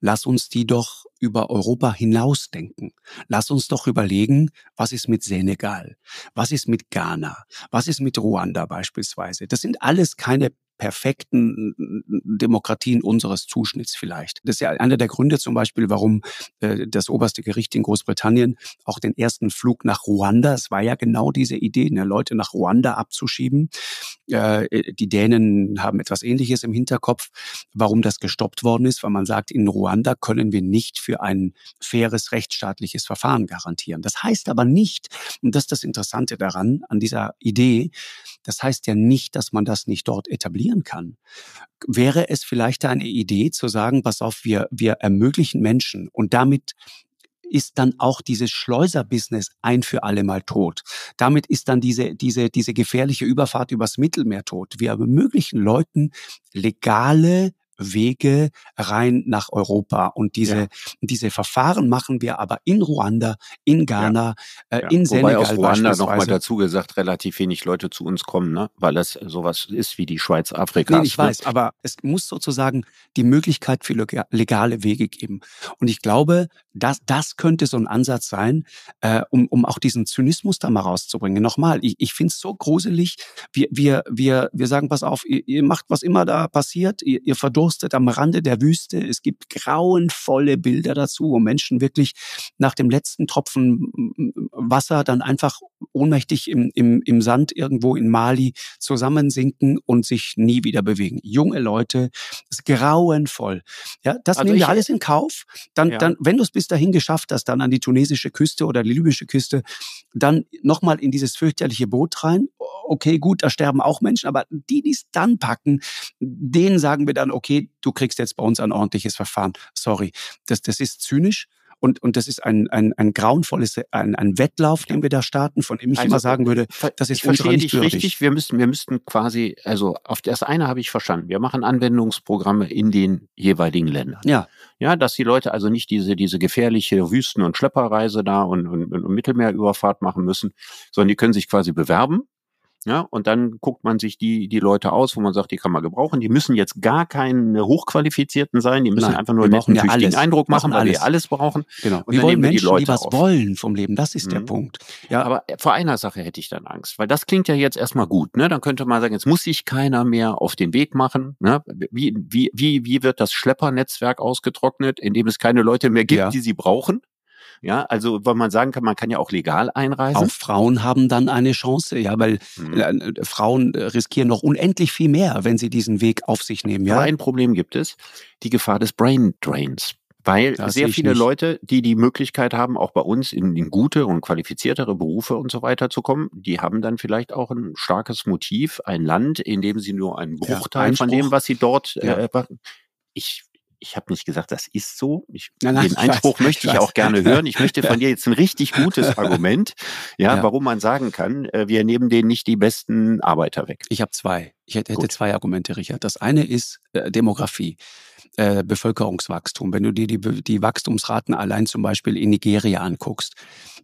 B: lass uns die doch über Europa hinausdenken. Lass uns doch überlegen, was ist mit Senegal? Was ist mit Ghana? Was ist mit Ruanda beispielsweise? Das sind alles keine perfekten Demokratien unseres Zuschnitts vielleicht. Das ist ja einer der Gründe zum Beispiel, warum äh, das oberste Gericht in Großbritannien auch den ersten Flug nach Ruanda, es war ja genau diese Idee, ne, Leute nach Ruanda abzuschieben. Äh, die Dänen haben etwas Ähnliches im Hinterkopf, warum das gestoppt worden ist, weil man sagt, in Ruanda können wir nicht für ein faires rechtsstaatliches Verfahren garantieren. Das heißt aber nicht, und das ist das Interessante daran, an dieser Idee, das heißt ja nicht, dass man das nicht dort etablieren kann. Wäre es vielleicht eine Idee zu sagen, pass auf, wir, wir ermöglichen Menschen und damit ist dann auch dieses Schleuserbusiness ein für alle Mal tot. Damit ist dann diese, diese, diese gefährliche Überfahrt übers Mittelmeer tot. Wir ermöglichen Leuten legale Wege rein nach Europa. Und diese, ja. diese Verfahren machen wir aber in Ruanda, in Ghana, ja. Äh, in Senegal. Wobei aus
C: Ruanda nochmal dazu gesagt, relativ wenig Leute zu uns kommen, ne? weil das sowas ist wie die Schweiz Afrikas.
B: Nee, ich ne? weiß, aber es muss sozusagen die Möglichkeit für legale Wege geben. Und ich glaube, das, das könnte so ein Ansatz sein, äh, um, um auch diesen Zynismus da mal rauszubringen. Nochmal, ich, ich finde es so gruselig. Wir, wir, wir, wir sagen, pass auf, ihr, ihr macht, was immer da passiert, ihr, ihr verdurstet am Rande der Wüste. Es gibt grauenvolle Bilder dazu, wo Menschen wirklich nach dem letzten Tropfen Wasser dann einfach ohnmächtig im, im, im Sand irgendwo in Mali zusammensinken und sich nie wieder bewegen. Junge Leute, das ist grauenvoll. Ja, das also nehmen wir alles in Kauf. Dann, ja. dann, wenn du es bis dahin geschafft hast, dann an die tunesische Küste oder die libysche Küste, dann nochmal in dieses fürchterliche Boot rein. Okay, gut, da sterben auch Menschen, aber die, die es dann packen, denen sagen wir dann, okay, du kriegst jetzt bei uns ein ordentliches Verfahren. Sorry, das, das ist zynisch. Und, und das ist ein, ein, ein grauenvolles, ein, ein Wettlauf, den wir da starten, von dem ich also, immer sagen würde, das ist ich verstehe dich würdig. richtig.
C: Wir müssten, wir müssten quasi, also auf das eine habe ich verstanden. Wir machen Anwendungsprogramme in den jeweiligen Ländern.
B: Ja.
C: Ja, dass die Leute also nicht diese, diese gefährliche Wüsten- und Schlepperreise da und, und, und Mittelmeerüberfahrt machen müssen, sondern die können sich quasi bewerben ja, und dann guckt man sich die, die Leute aus, wo man sagt, die kann man gebrauchen. Die müssen jetzt gar keine Hochqualifizierten sein, die müssen Nein, einfach nur einen netten, ja tüchtigen Eindruck machen, weil wir alles brauchen.
B: Genau. Und wir wollen Menschen, die, die was auf. wollen vom Leben. Das ist mhm. der Punkt.
C: Ja, aber vor einer Sache hätte ich dann Angst, weil das klingt ja jetzt erstmal gut. Ne? Dann könnte man sagen, jetzt muss sich keiner mehr auf den Weg machen. Ne? Wie, wie, wie, wie wird das Schleppernetzwerk ausgetrocknet, indem es keine Leute mehr gibt, ja. die sie brauchen? Ja, also weil man sagen kann, man kann ja auch legal einreisen.
B: Auch Frauen haben dann eine Chance, ja, weil mhm. Frauen äh, riskieren noch unendlich viel mehr, wenn sie diesen Weg auf sich nehmen. Ja,
C: Aber ein Problem gibt es, die Gefahr des Brain Drains. Weil das sehr viele nicht. Leute, die die Möglichkeit haben, auch bei uns in, in, gute und qualifiziertere Berufe und so weiter zu kommen, die haben dann vielleicht auch ein starkes Motiv, ein Land, in dem sie nur einen Bruchteil ja, von dem, was sie dort ja. äh, ich ich habe nicht gesagt, das ist so. Ich, nein, nein, den Einspruch weiß, möchte ich, ich auch gerne hören. Ich möchte von dir jetzt ein richtig gutes Argument, ja, ja, warum man sagen kann, äh, wir nehmen denen nicht die besten Arbeiter weg.
B: Ich habe zwei. Ich hätte, hätte zwei Argumente, Richard. Das eine ist äh, Demografie. Äh, Bevölkerungswachstum. Wenn du dir die, die Wachstumsraten allein zum Beispiel in Nigeria anguckst,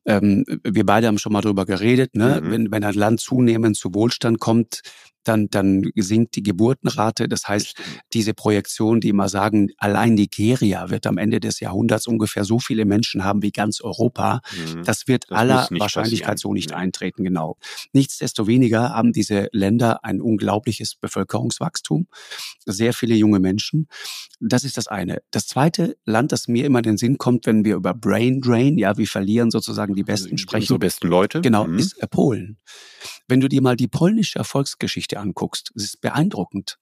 B: ähm, wir beide haben schon mal drüber geredet, ne? Mhm. wenn, wenn ein Land zunehmend zu Wohlstand kommt, dann, dann sinkt die Geburtenrate. Das heißt, diese Projektion, die immer sagen, allein Nigeria wird am Ende des Jahrhunderts ungefähr so viele Menschen haben wie ganz Europa, mhm. das wird das aller Wahrscheinlichkeit passieren. so nicht eintreten, genau. Nichtsdestoweniger haben diese Länder ein unglaubliches Bevölkerungswachstum, sehr viele junge Menschen. Das ist das eine. Das zweite Land, das mir immer in den Sinn kommt, wenn wir über Brain Drain, ja, wir verlieren sozusagen die Besten sprechen.
C: Die besten Leute.
B: Genau, mhm. ist Polen. Wenn du dir mal die polnische Erfolgsgeschichte anguckst, es ist beeindruckend.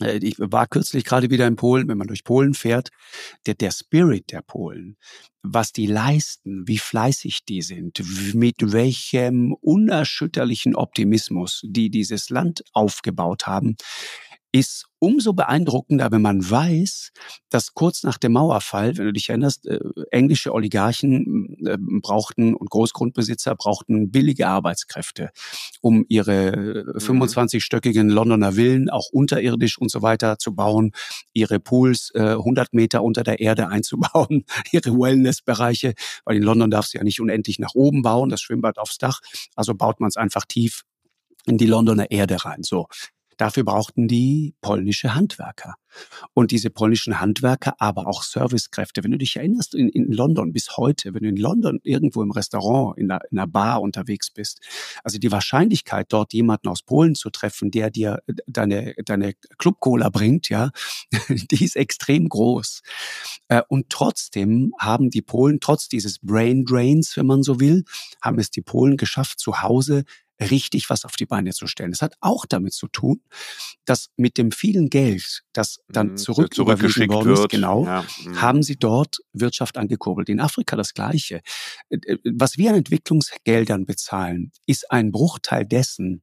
B: Äh, ich war kürzlich gerade wieder in Polen, wenn man durch Polen fährt, der, der Spirit der Polen, was die leisten, wie fleißig die sind, mit welchem unerschütterlichen Optimismus die dieses Land aufgebaut haben, ist umso beeindruckender, wenn man weiß, dass kurz nach dem Mauerfall, wenn du dich erinnerst, äh, englische Oligarchen äh, brauchten und Großgrundbesitzer brauchten billige Arbeitskräfte, um ihre 25-stöckigen mhm. Londoner Villen auch unterirdisch und so weiter zu bauen, ihre Pools äh, 100 Meter unter der Erde einzubauen, ihre Wellnessbereiche, weil in London darfst du ja nicht unendlich nach oben bauen, das Schwimmbad aufs Dach, also baut man es einfach tief in die Londoner Erde rein. So. Dafür brauchten die polnische Handwerker. Und diese polnischen Handwerker, aber auch Servicekräfte. Wenn du dich erinnerst, in, in London bis heute, wenn du in London irgendwo im Restaurant, in einer, in einer Bar unterwegs bist, also die Wahrscheinlichkeit, dort jemanden aus Polen zu treffen, der dir deine, deine Club-Cola bringt, ja, die ist extrem groß. Äh, und trotzdem haben die Polen, trotz dieses Brain Drains, wenn man so will, haben es die Polen geschafft, zu Hause richtig was auf die Beine zu stellen. Das hat auch damit zu tun, dass mit dem vielen Geld, das dann mhm, zurück zurückgeschickt worden ist, genau, ja. Mhm. haben sie dort Wirtschaft angekurbelt. In Afrika das Gleiche. Äh, äh, was wir an Entwicklungsgeldern bezahlen, ist ein Bruchteil dessen,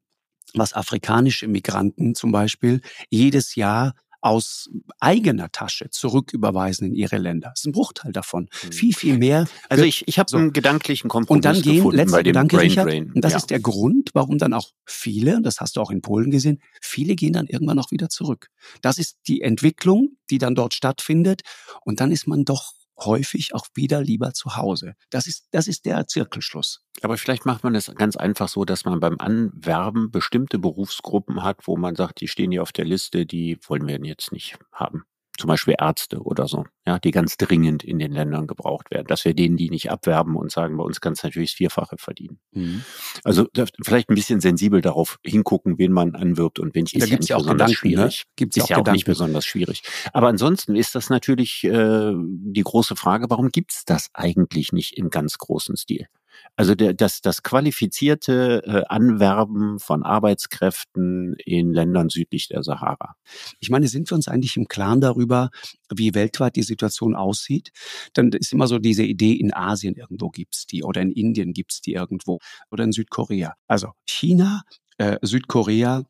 B: was afrikanische Migranten zum Beispiel jedes Jahr aus eigener Tasche zurücküberweisen in ihre Länder. Das ist ein Bruchteil davon. Mhm. Viel, viel mehr.
C: Also ich, ich habe so. einen gedanklichen Kompromiss
B: Und dann gehen, letzter
C: bei dem
B: Gedanke,
C: Brain
B: Richard, und das
C: ja.
B: ist der Grund, warum dann auch viele, und das hast du auch in Polen gesehen, viele gehen dann irgendwann auch wieder zurück. Das ist die Entwicklung, die dann dort stattfindet. Und dann ist man doch häufig auch wieder lieber zu Hause. Das ist, das ist der Zirkelschluss.
C: Aber vielleicht macht man es ganz einfach so, dass man beim Anwerben bestimmte Berufsgruppen hat, wo man sagt, die stehen hier auf der Liste, die wollen wir jetzt nicht haben. Zum Beispiel Ärzte oder so, ja, die ganz dringend in den Ländern gebraucht werden. Dass wir denen die nicht abwerben und sagen, bei uns kannst du natürlich das Vierfache verdienen.
B: Mhm.
C: Also vielleicht ein bisschen sensibel darauf hingucken, wen man anwirbt und wen nicht.
B: Da
C: Ist
B: gibt's ja auch
C: besonders
B: Gedanken, ne?
C: schwierig.
B: Gibt's ja
C: ist
B: auch
C: ja auch nicht besonders schwierig. Aber ansonsten ist das natürlich äh, die große Frage, warum gibt's das eigentlich nicht im ganz großen Stil? Also der, das, das qualifizierte äh, Anwerben von Arbeitskräften in Ländern südlich der Sahara.
B: Ich meine, sind wir uns eigentlich im Klaren darüber, wie weltweit die Situation aussieht? Dann ist immer so diese Idee, in Asien irgendwo gibt's die oder in Indien gibt's die irgendwo oder in Südkorea. Also China, äh, Südkorea,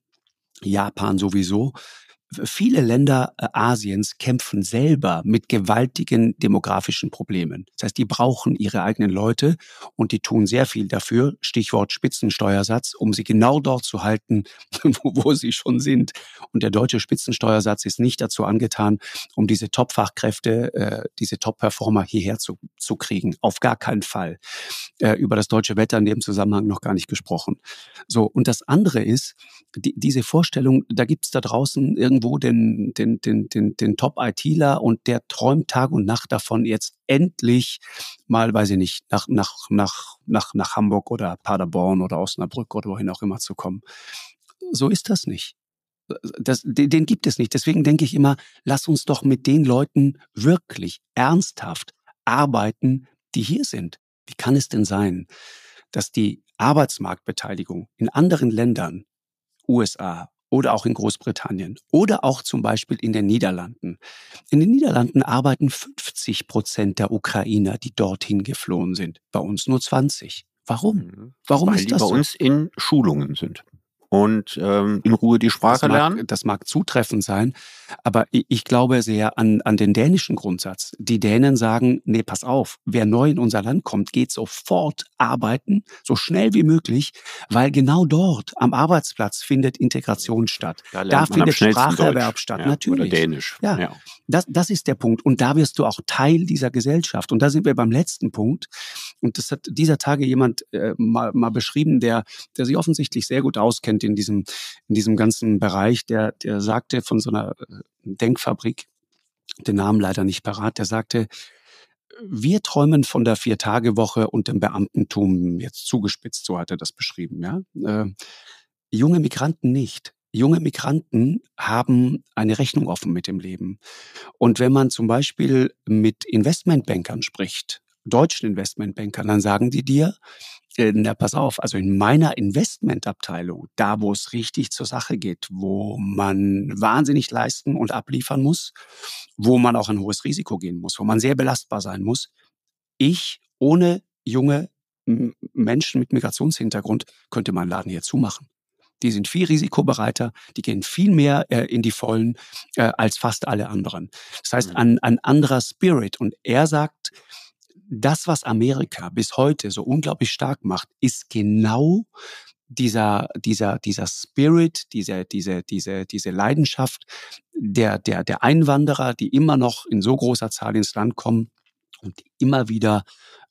B: Japan sowieso. Viele Länder äh, Asiens kämpfen selber mit gewaltigen demografischen Problemen. Das heißt, die brauchen ihre eigenen Leute und die tun sehr viel dafür, Stichwort Spitzensteuersatz, um sie genau dort zu halten, wo, wo sie schon sind. Und der deutsche Spitzensteuersatz ist nicht dazu angetan, um diese Top-Fachkräfte, äh, diese Top-Performer hierher zu, zu kriegen. Auf gar keinen Fall. Äh, über das deutsche Wetter in dem Zusammenhang noch gar nicht gesprochen. So, und das andere ist, die, diese Vorstellung, da gibt's da draußen irgendwo den, den, den, den, den Top-ITler und der träumt Tag und Nacht davon, jetzt endlich mal, weiß ich nicht, nach, nach, nach, nach, nach Hamburg oder Paderborn oder Osnabrück oder wohin auch immer zu kommen. So ist das nicht. Das, den, den gibt es nicht. Deswegen denke ich immer, lass uns doch mit den Leuten wirklich ernsthaft arbeiten, die hier sind. Wie kann es denn sein, dass die Arbeitsmarktbeteiligung in anderen Ländern, USA oder auch in Großbritannien oder auch zum Beispiel in den Niederlanden. In den Niederlanden arbeiten 50 Prozent der Ukrainer, die dorthin geflohen sind. Bei uns nur 20. Warum? Warum
C: Weil
B: ist
C: die
B: das
C: bei
B: so?
C: uns in Schulungen sind und ähm, in Ruhe die
B: Das
C: Sprache lernen.
B: mag, das mag zutreffend sein, aber ich, ich glaube sehr an, an den dänischen Grundsatz. Die Dänen sagen, nee, pass auf, wer neu in unser Land kommt, geht sofort arbeiten, so schnell wie möglich, weil genau dort am Arbeitsplatz findet Integration statt.
C: Da,
B: Da findet Spracherwerb
C: Deutsch.
B: statt,
C: ja,
B: natürlich.
C: Oder Dänisch.
B: Ja.
C: ja.
B: Das, das ist der Punkt. Und da wirst du auch Teil dieser Gesellschaft. Und da sind wir beim letzten Punkt. Und das hat dieser Tage jemand äh, mal, mal beschrieben, der, der sich offensichtlich sehr gut auskennt in diesem, in diesem ganzen Bereich. Der, der sagte von so einer äh, Denkfabrik, den Namen leider nicht parat, der sagte, wir träumen von der Vier-Tage-Woche und dem Beamtentum, jetzt zugespitzt, so hat er das beschrieben, ja. Äh, junge Migranten nicht. Junge Migranten haben eine Rechnung offen mit dem Leben. Und wenn man zum Beispiel mit Investmentbankern spricht, deutschen Investmentbankern, dann sagen die dir, na pass auf, also in meiner Investmentabteilung, da wo es richtig zur Sache geht, wo man wahnsinnig leisten und abliefern muss, wo man auch ein hohes Risiko gehen muss, wo man sehr belastbar sein muss, ich ohne junge Menschen mit Migrationshintergrund könnte meinen Laden hier zumachen. Die sind viel risikobereiter, die gehen viel mehr äh, in die Vollen äh, als fast alle anderen. Das heißt,
C: Mhm.
B: ein, ein anderer Spirit. Und er sagt, das, was Amerika bis heute so unglaublich stark macht, ist genau dieser, dieser, dieser Spirit, diese, diese, diese, diese Leidenschaft der, der, der Einwanderer, die immer noch in so großer Zahl ins Land kommen und immer wieder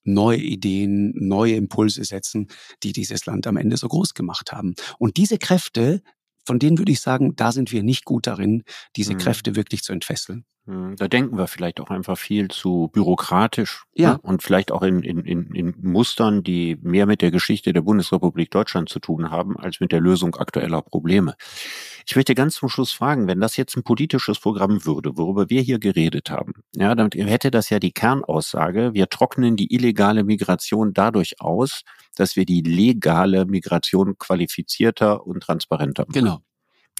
B: neue Ideen, neue Impulse setzen, die dieses Land am Ende so groß gemacht haben. Und diese Kräfte, von denen würde ich sagen, da sind wir nicht gut darin, diese
C: Mhm.
B: Kräfte wirklich zu entfesseln.
C: Hm, Da denken wir vielleicht auch einfach viel zu bürokratisch
B: Ja.
C: ne? und vielleicht auch in, in, in, in Mustern, die mehr mit der Geschichte der Bundesrepublik Deutschland zu tun haben, als mit der Lösung aktueller Probleme. Ich möchte ganz zum Schluss fragen, wenn das jetzt ein politisches Programm würde, worüber wir hier geredet haben, ja, dann hätte das ja die Kernaussage, wir trocknen die illegale Migration dadurch aus, dass wir die legale Migration qualifizierter und transparenter machen.
B: Genau.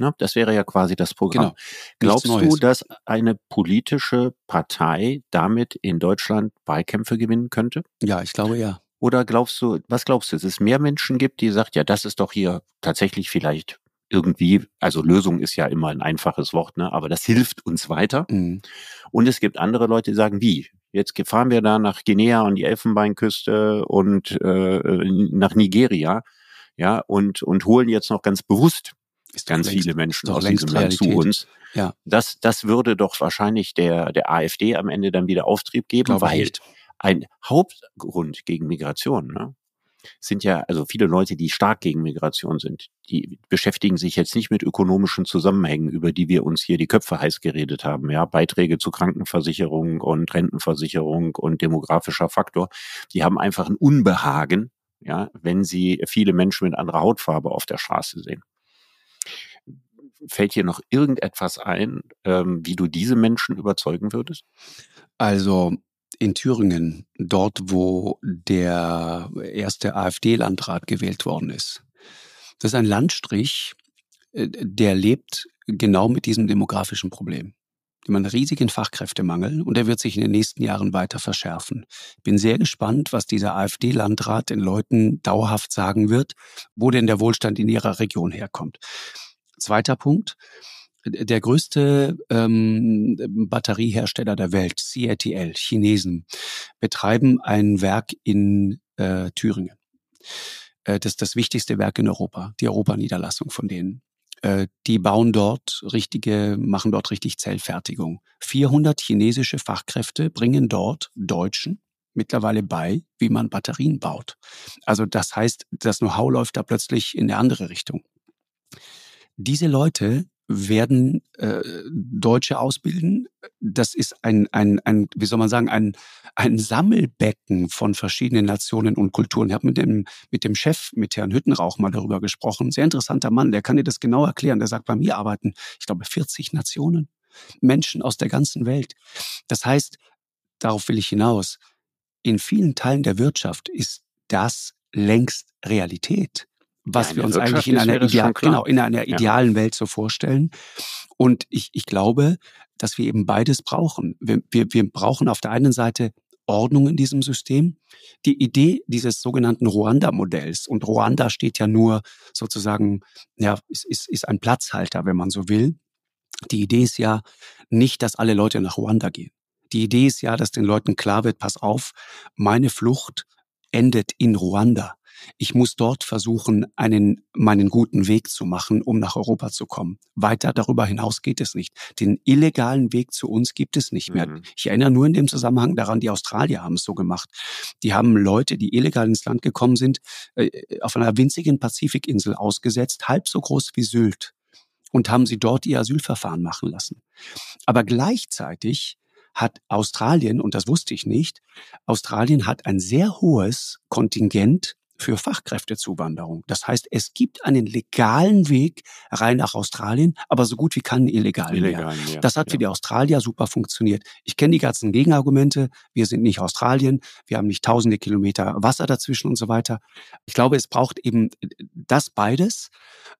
C: Ne? Das wäre ja quasi das Programm.
B: Genau.
C: Glaubst du, dass eine politische Partei damit in Deutschland Wahlkämpfe gewinnen könnte?
B: Ja, ich glaube ja.
C: Oder glaubst du, was glaubst du, dass es mehr Menschen gibt, die sagt, ja, das ist doch hier tatsächlich vielleicht irgendwie, also Lösung ist ja immer ein einfaches Wort, ne? aber das hilft uns weiter. Mhm. Und es gibt andere Leute, die sagen, wie? Jetzt fahren wir da nach Guinea und die Elfenbeinküste und äh, nach Nigeria, ja, und, und holen jetzt noch ganz bewusst ist ganz längst, viele Menschen aus diesem Land zu uns. Ja. Das, das würde doch wahrscheinlich der, der AfD am Ende dann wieder Auftrieb geben, weil nicht. ein Hauptgrund gegen Migration, ne, sind ja also viele Leute, die stark gegen Migration sind. Die beschäftigen sich jetzt nicht mit ökonomischen Zusammenhängen, über die wir uns hier die Köpfe heiß geredet haben. Ja, Beiträge zu Krankenversicherung und Rentenversicherung und demografischer Faktor. Die haben einfach ein Unbehagen, ja, wenn sie viele Menschen mit anderer Hautfarbe auf der Straße sehen. Fällt dir noch irgendetwas ein, ähm, wie du diese Menschen überzeugen würdest?
B: Also in Thüringen, dort wo der erste AfD-Landrat gewählt worden ist. Das ist ein Landstrich, äh, der lebt genau mit diesem demografischen Problem. Wir haben einen riesigen Fachkräftemangel und der wird sich in den nächsten Jahren weiter verschärfen. Ich bin sehr gespannt, was dieser AfD-Landrat den Leuten dauerhaft sagen wird, wo denn der Wohlstand in ihrer Region herkommt. Zweiter Punkt der größte ähm, Batteriehersteller der Welt, CATL, Chinesen, betreiben ein Werk in äh, Thüringen. Äh, das ist das wichtigste Werk in Europa, die Europaniederlassung von denen. Äh, die bauen dort richtige, machen dort richtig Zellfertigung. 400 chinesische Fachkräfte bringen dort Deutschen mittlerweile bei, wie man Batterien baut. Also das heißt, das Know-how läuft da plötzlich in eine andere Richtung. Diese Leute werden äh, Deutsche ausbilden. Das ist ein, ein, ein, wie soll man sagen, ein, ein Sammelbecken von verschiedenen Nationen und Kulturen. Ich habe mit dem, mit dem Chef, mit Herrn Hüttenrauch mal darüber gesprochen. Sehr interessanter Mann, der kann dir das genau erklären. Der sagt, bei mir arbeiten, ich glaube, 40 Nationen, Menschen aus der ganzen Welt. Das heißt, darauf will ich hinaus, in vielen Teilen der Wirtschaft ist das längst Realität was ja, wir uns eigentlich in einer, Ideal, genau, in einer idealen ja. Welt so vorstellen. Und ich, ich glaube, dass wir eben beides brauchen. Wir, wir, wir brauchen auf der einen Seite Ordnung in diesem System. Die Idee dieses sogenannten Ruanda-Modells, und Ruanda steht ja nur sozusagen, ja, ist, ist, ist ein Platzhalter, wenn man so will. Die Idee ist ja nicht, dass alle Leute nach Ruanda gehen. Die Idee ist ja, dass den Leuten klar wird, pass auf, meine Flucht endet in Ruanda. Ich muss dort versuchen, einen, meinen guten Weg zu machen, um nach Europa zu kommen. Weiter darüber hinaus geht es nicht. Den illegalen Weg zu uns gibt es nicht mehr. Mhm. Ich erinnere nur in dem Zusammenhang daran, die Australier haben es so gemacht. Die haben Leute, die illegal ins Land gekommen sind, äh, auf einer winzigen Pazifikinsel ausgesetzt, halb so groß wie Sylt und haben sie dort ihr Asylverfahren machen lassen. Aber gleichzeitig hat Australien, und das wusste ich nicht, Australien hat ein sehr hohes Kontingent für Fachkräftezuwanderung. Das heißt, es gibt einen legalen Weg rein nach Australien, aber so gut wie keinen illegalen, illegalen mehr. mehr. Das hat ja. für die Australier super funktioniert. Ich kenne die ganzen Gegenargumente. Wir sind nicht Australien. Wir haben nicht tausende Kilometer Wasser dazwischen und so weiter. Ich glaube, es braucht eben das beides.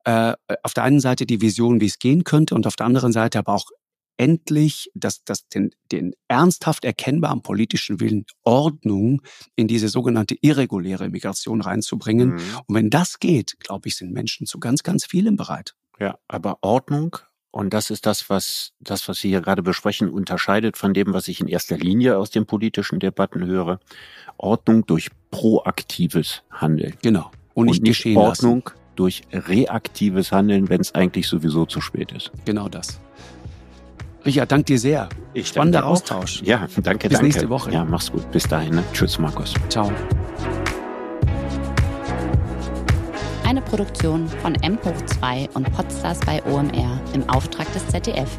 B: Äh, auf der einen Seite die Vision, wie es gehen könnte und auf der anderen Seite aber auch endlich das, das, den, den ernsthaft erkennbaren politischen Willen, Ordnung in diese sogenannte irreguläre Migration reinzubringen. Mhm. Und wenn das geht, glaube ich, sind Menschen zu ganz, ganz vielem bereit.
C: Ja, aber Ordnung und das ist das, was das, was Sie hier gerade besprechen, unterscheidet von dem, was ich in erster Linie aus den politischen Debatten höre. Ordnung durch proaktives Handeln.
B: Genau.
C: Und nicht, und nicht Ordnung lassen. durch reaktives Handeln, wenn es eigentlich sowieso zu spät ist.
B: Genau das. Richard, danke dir sehr.
C: Ich Spannender
B: Austausch.
C: Ja, danke,
B: Bis
C: danke.
B: nächste Woche.
C: Ja, mach's gut. Bis dahin. Ne? Tschüss, Markus.
B: Ciao.
A: Eine Produktion von M hoch 2 und Podstars bei OMR im Auftrag des ZDF.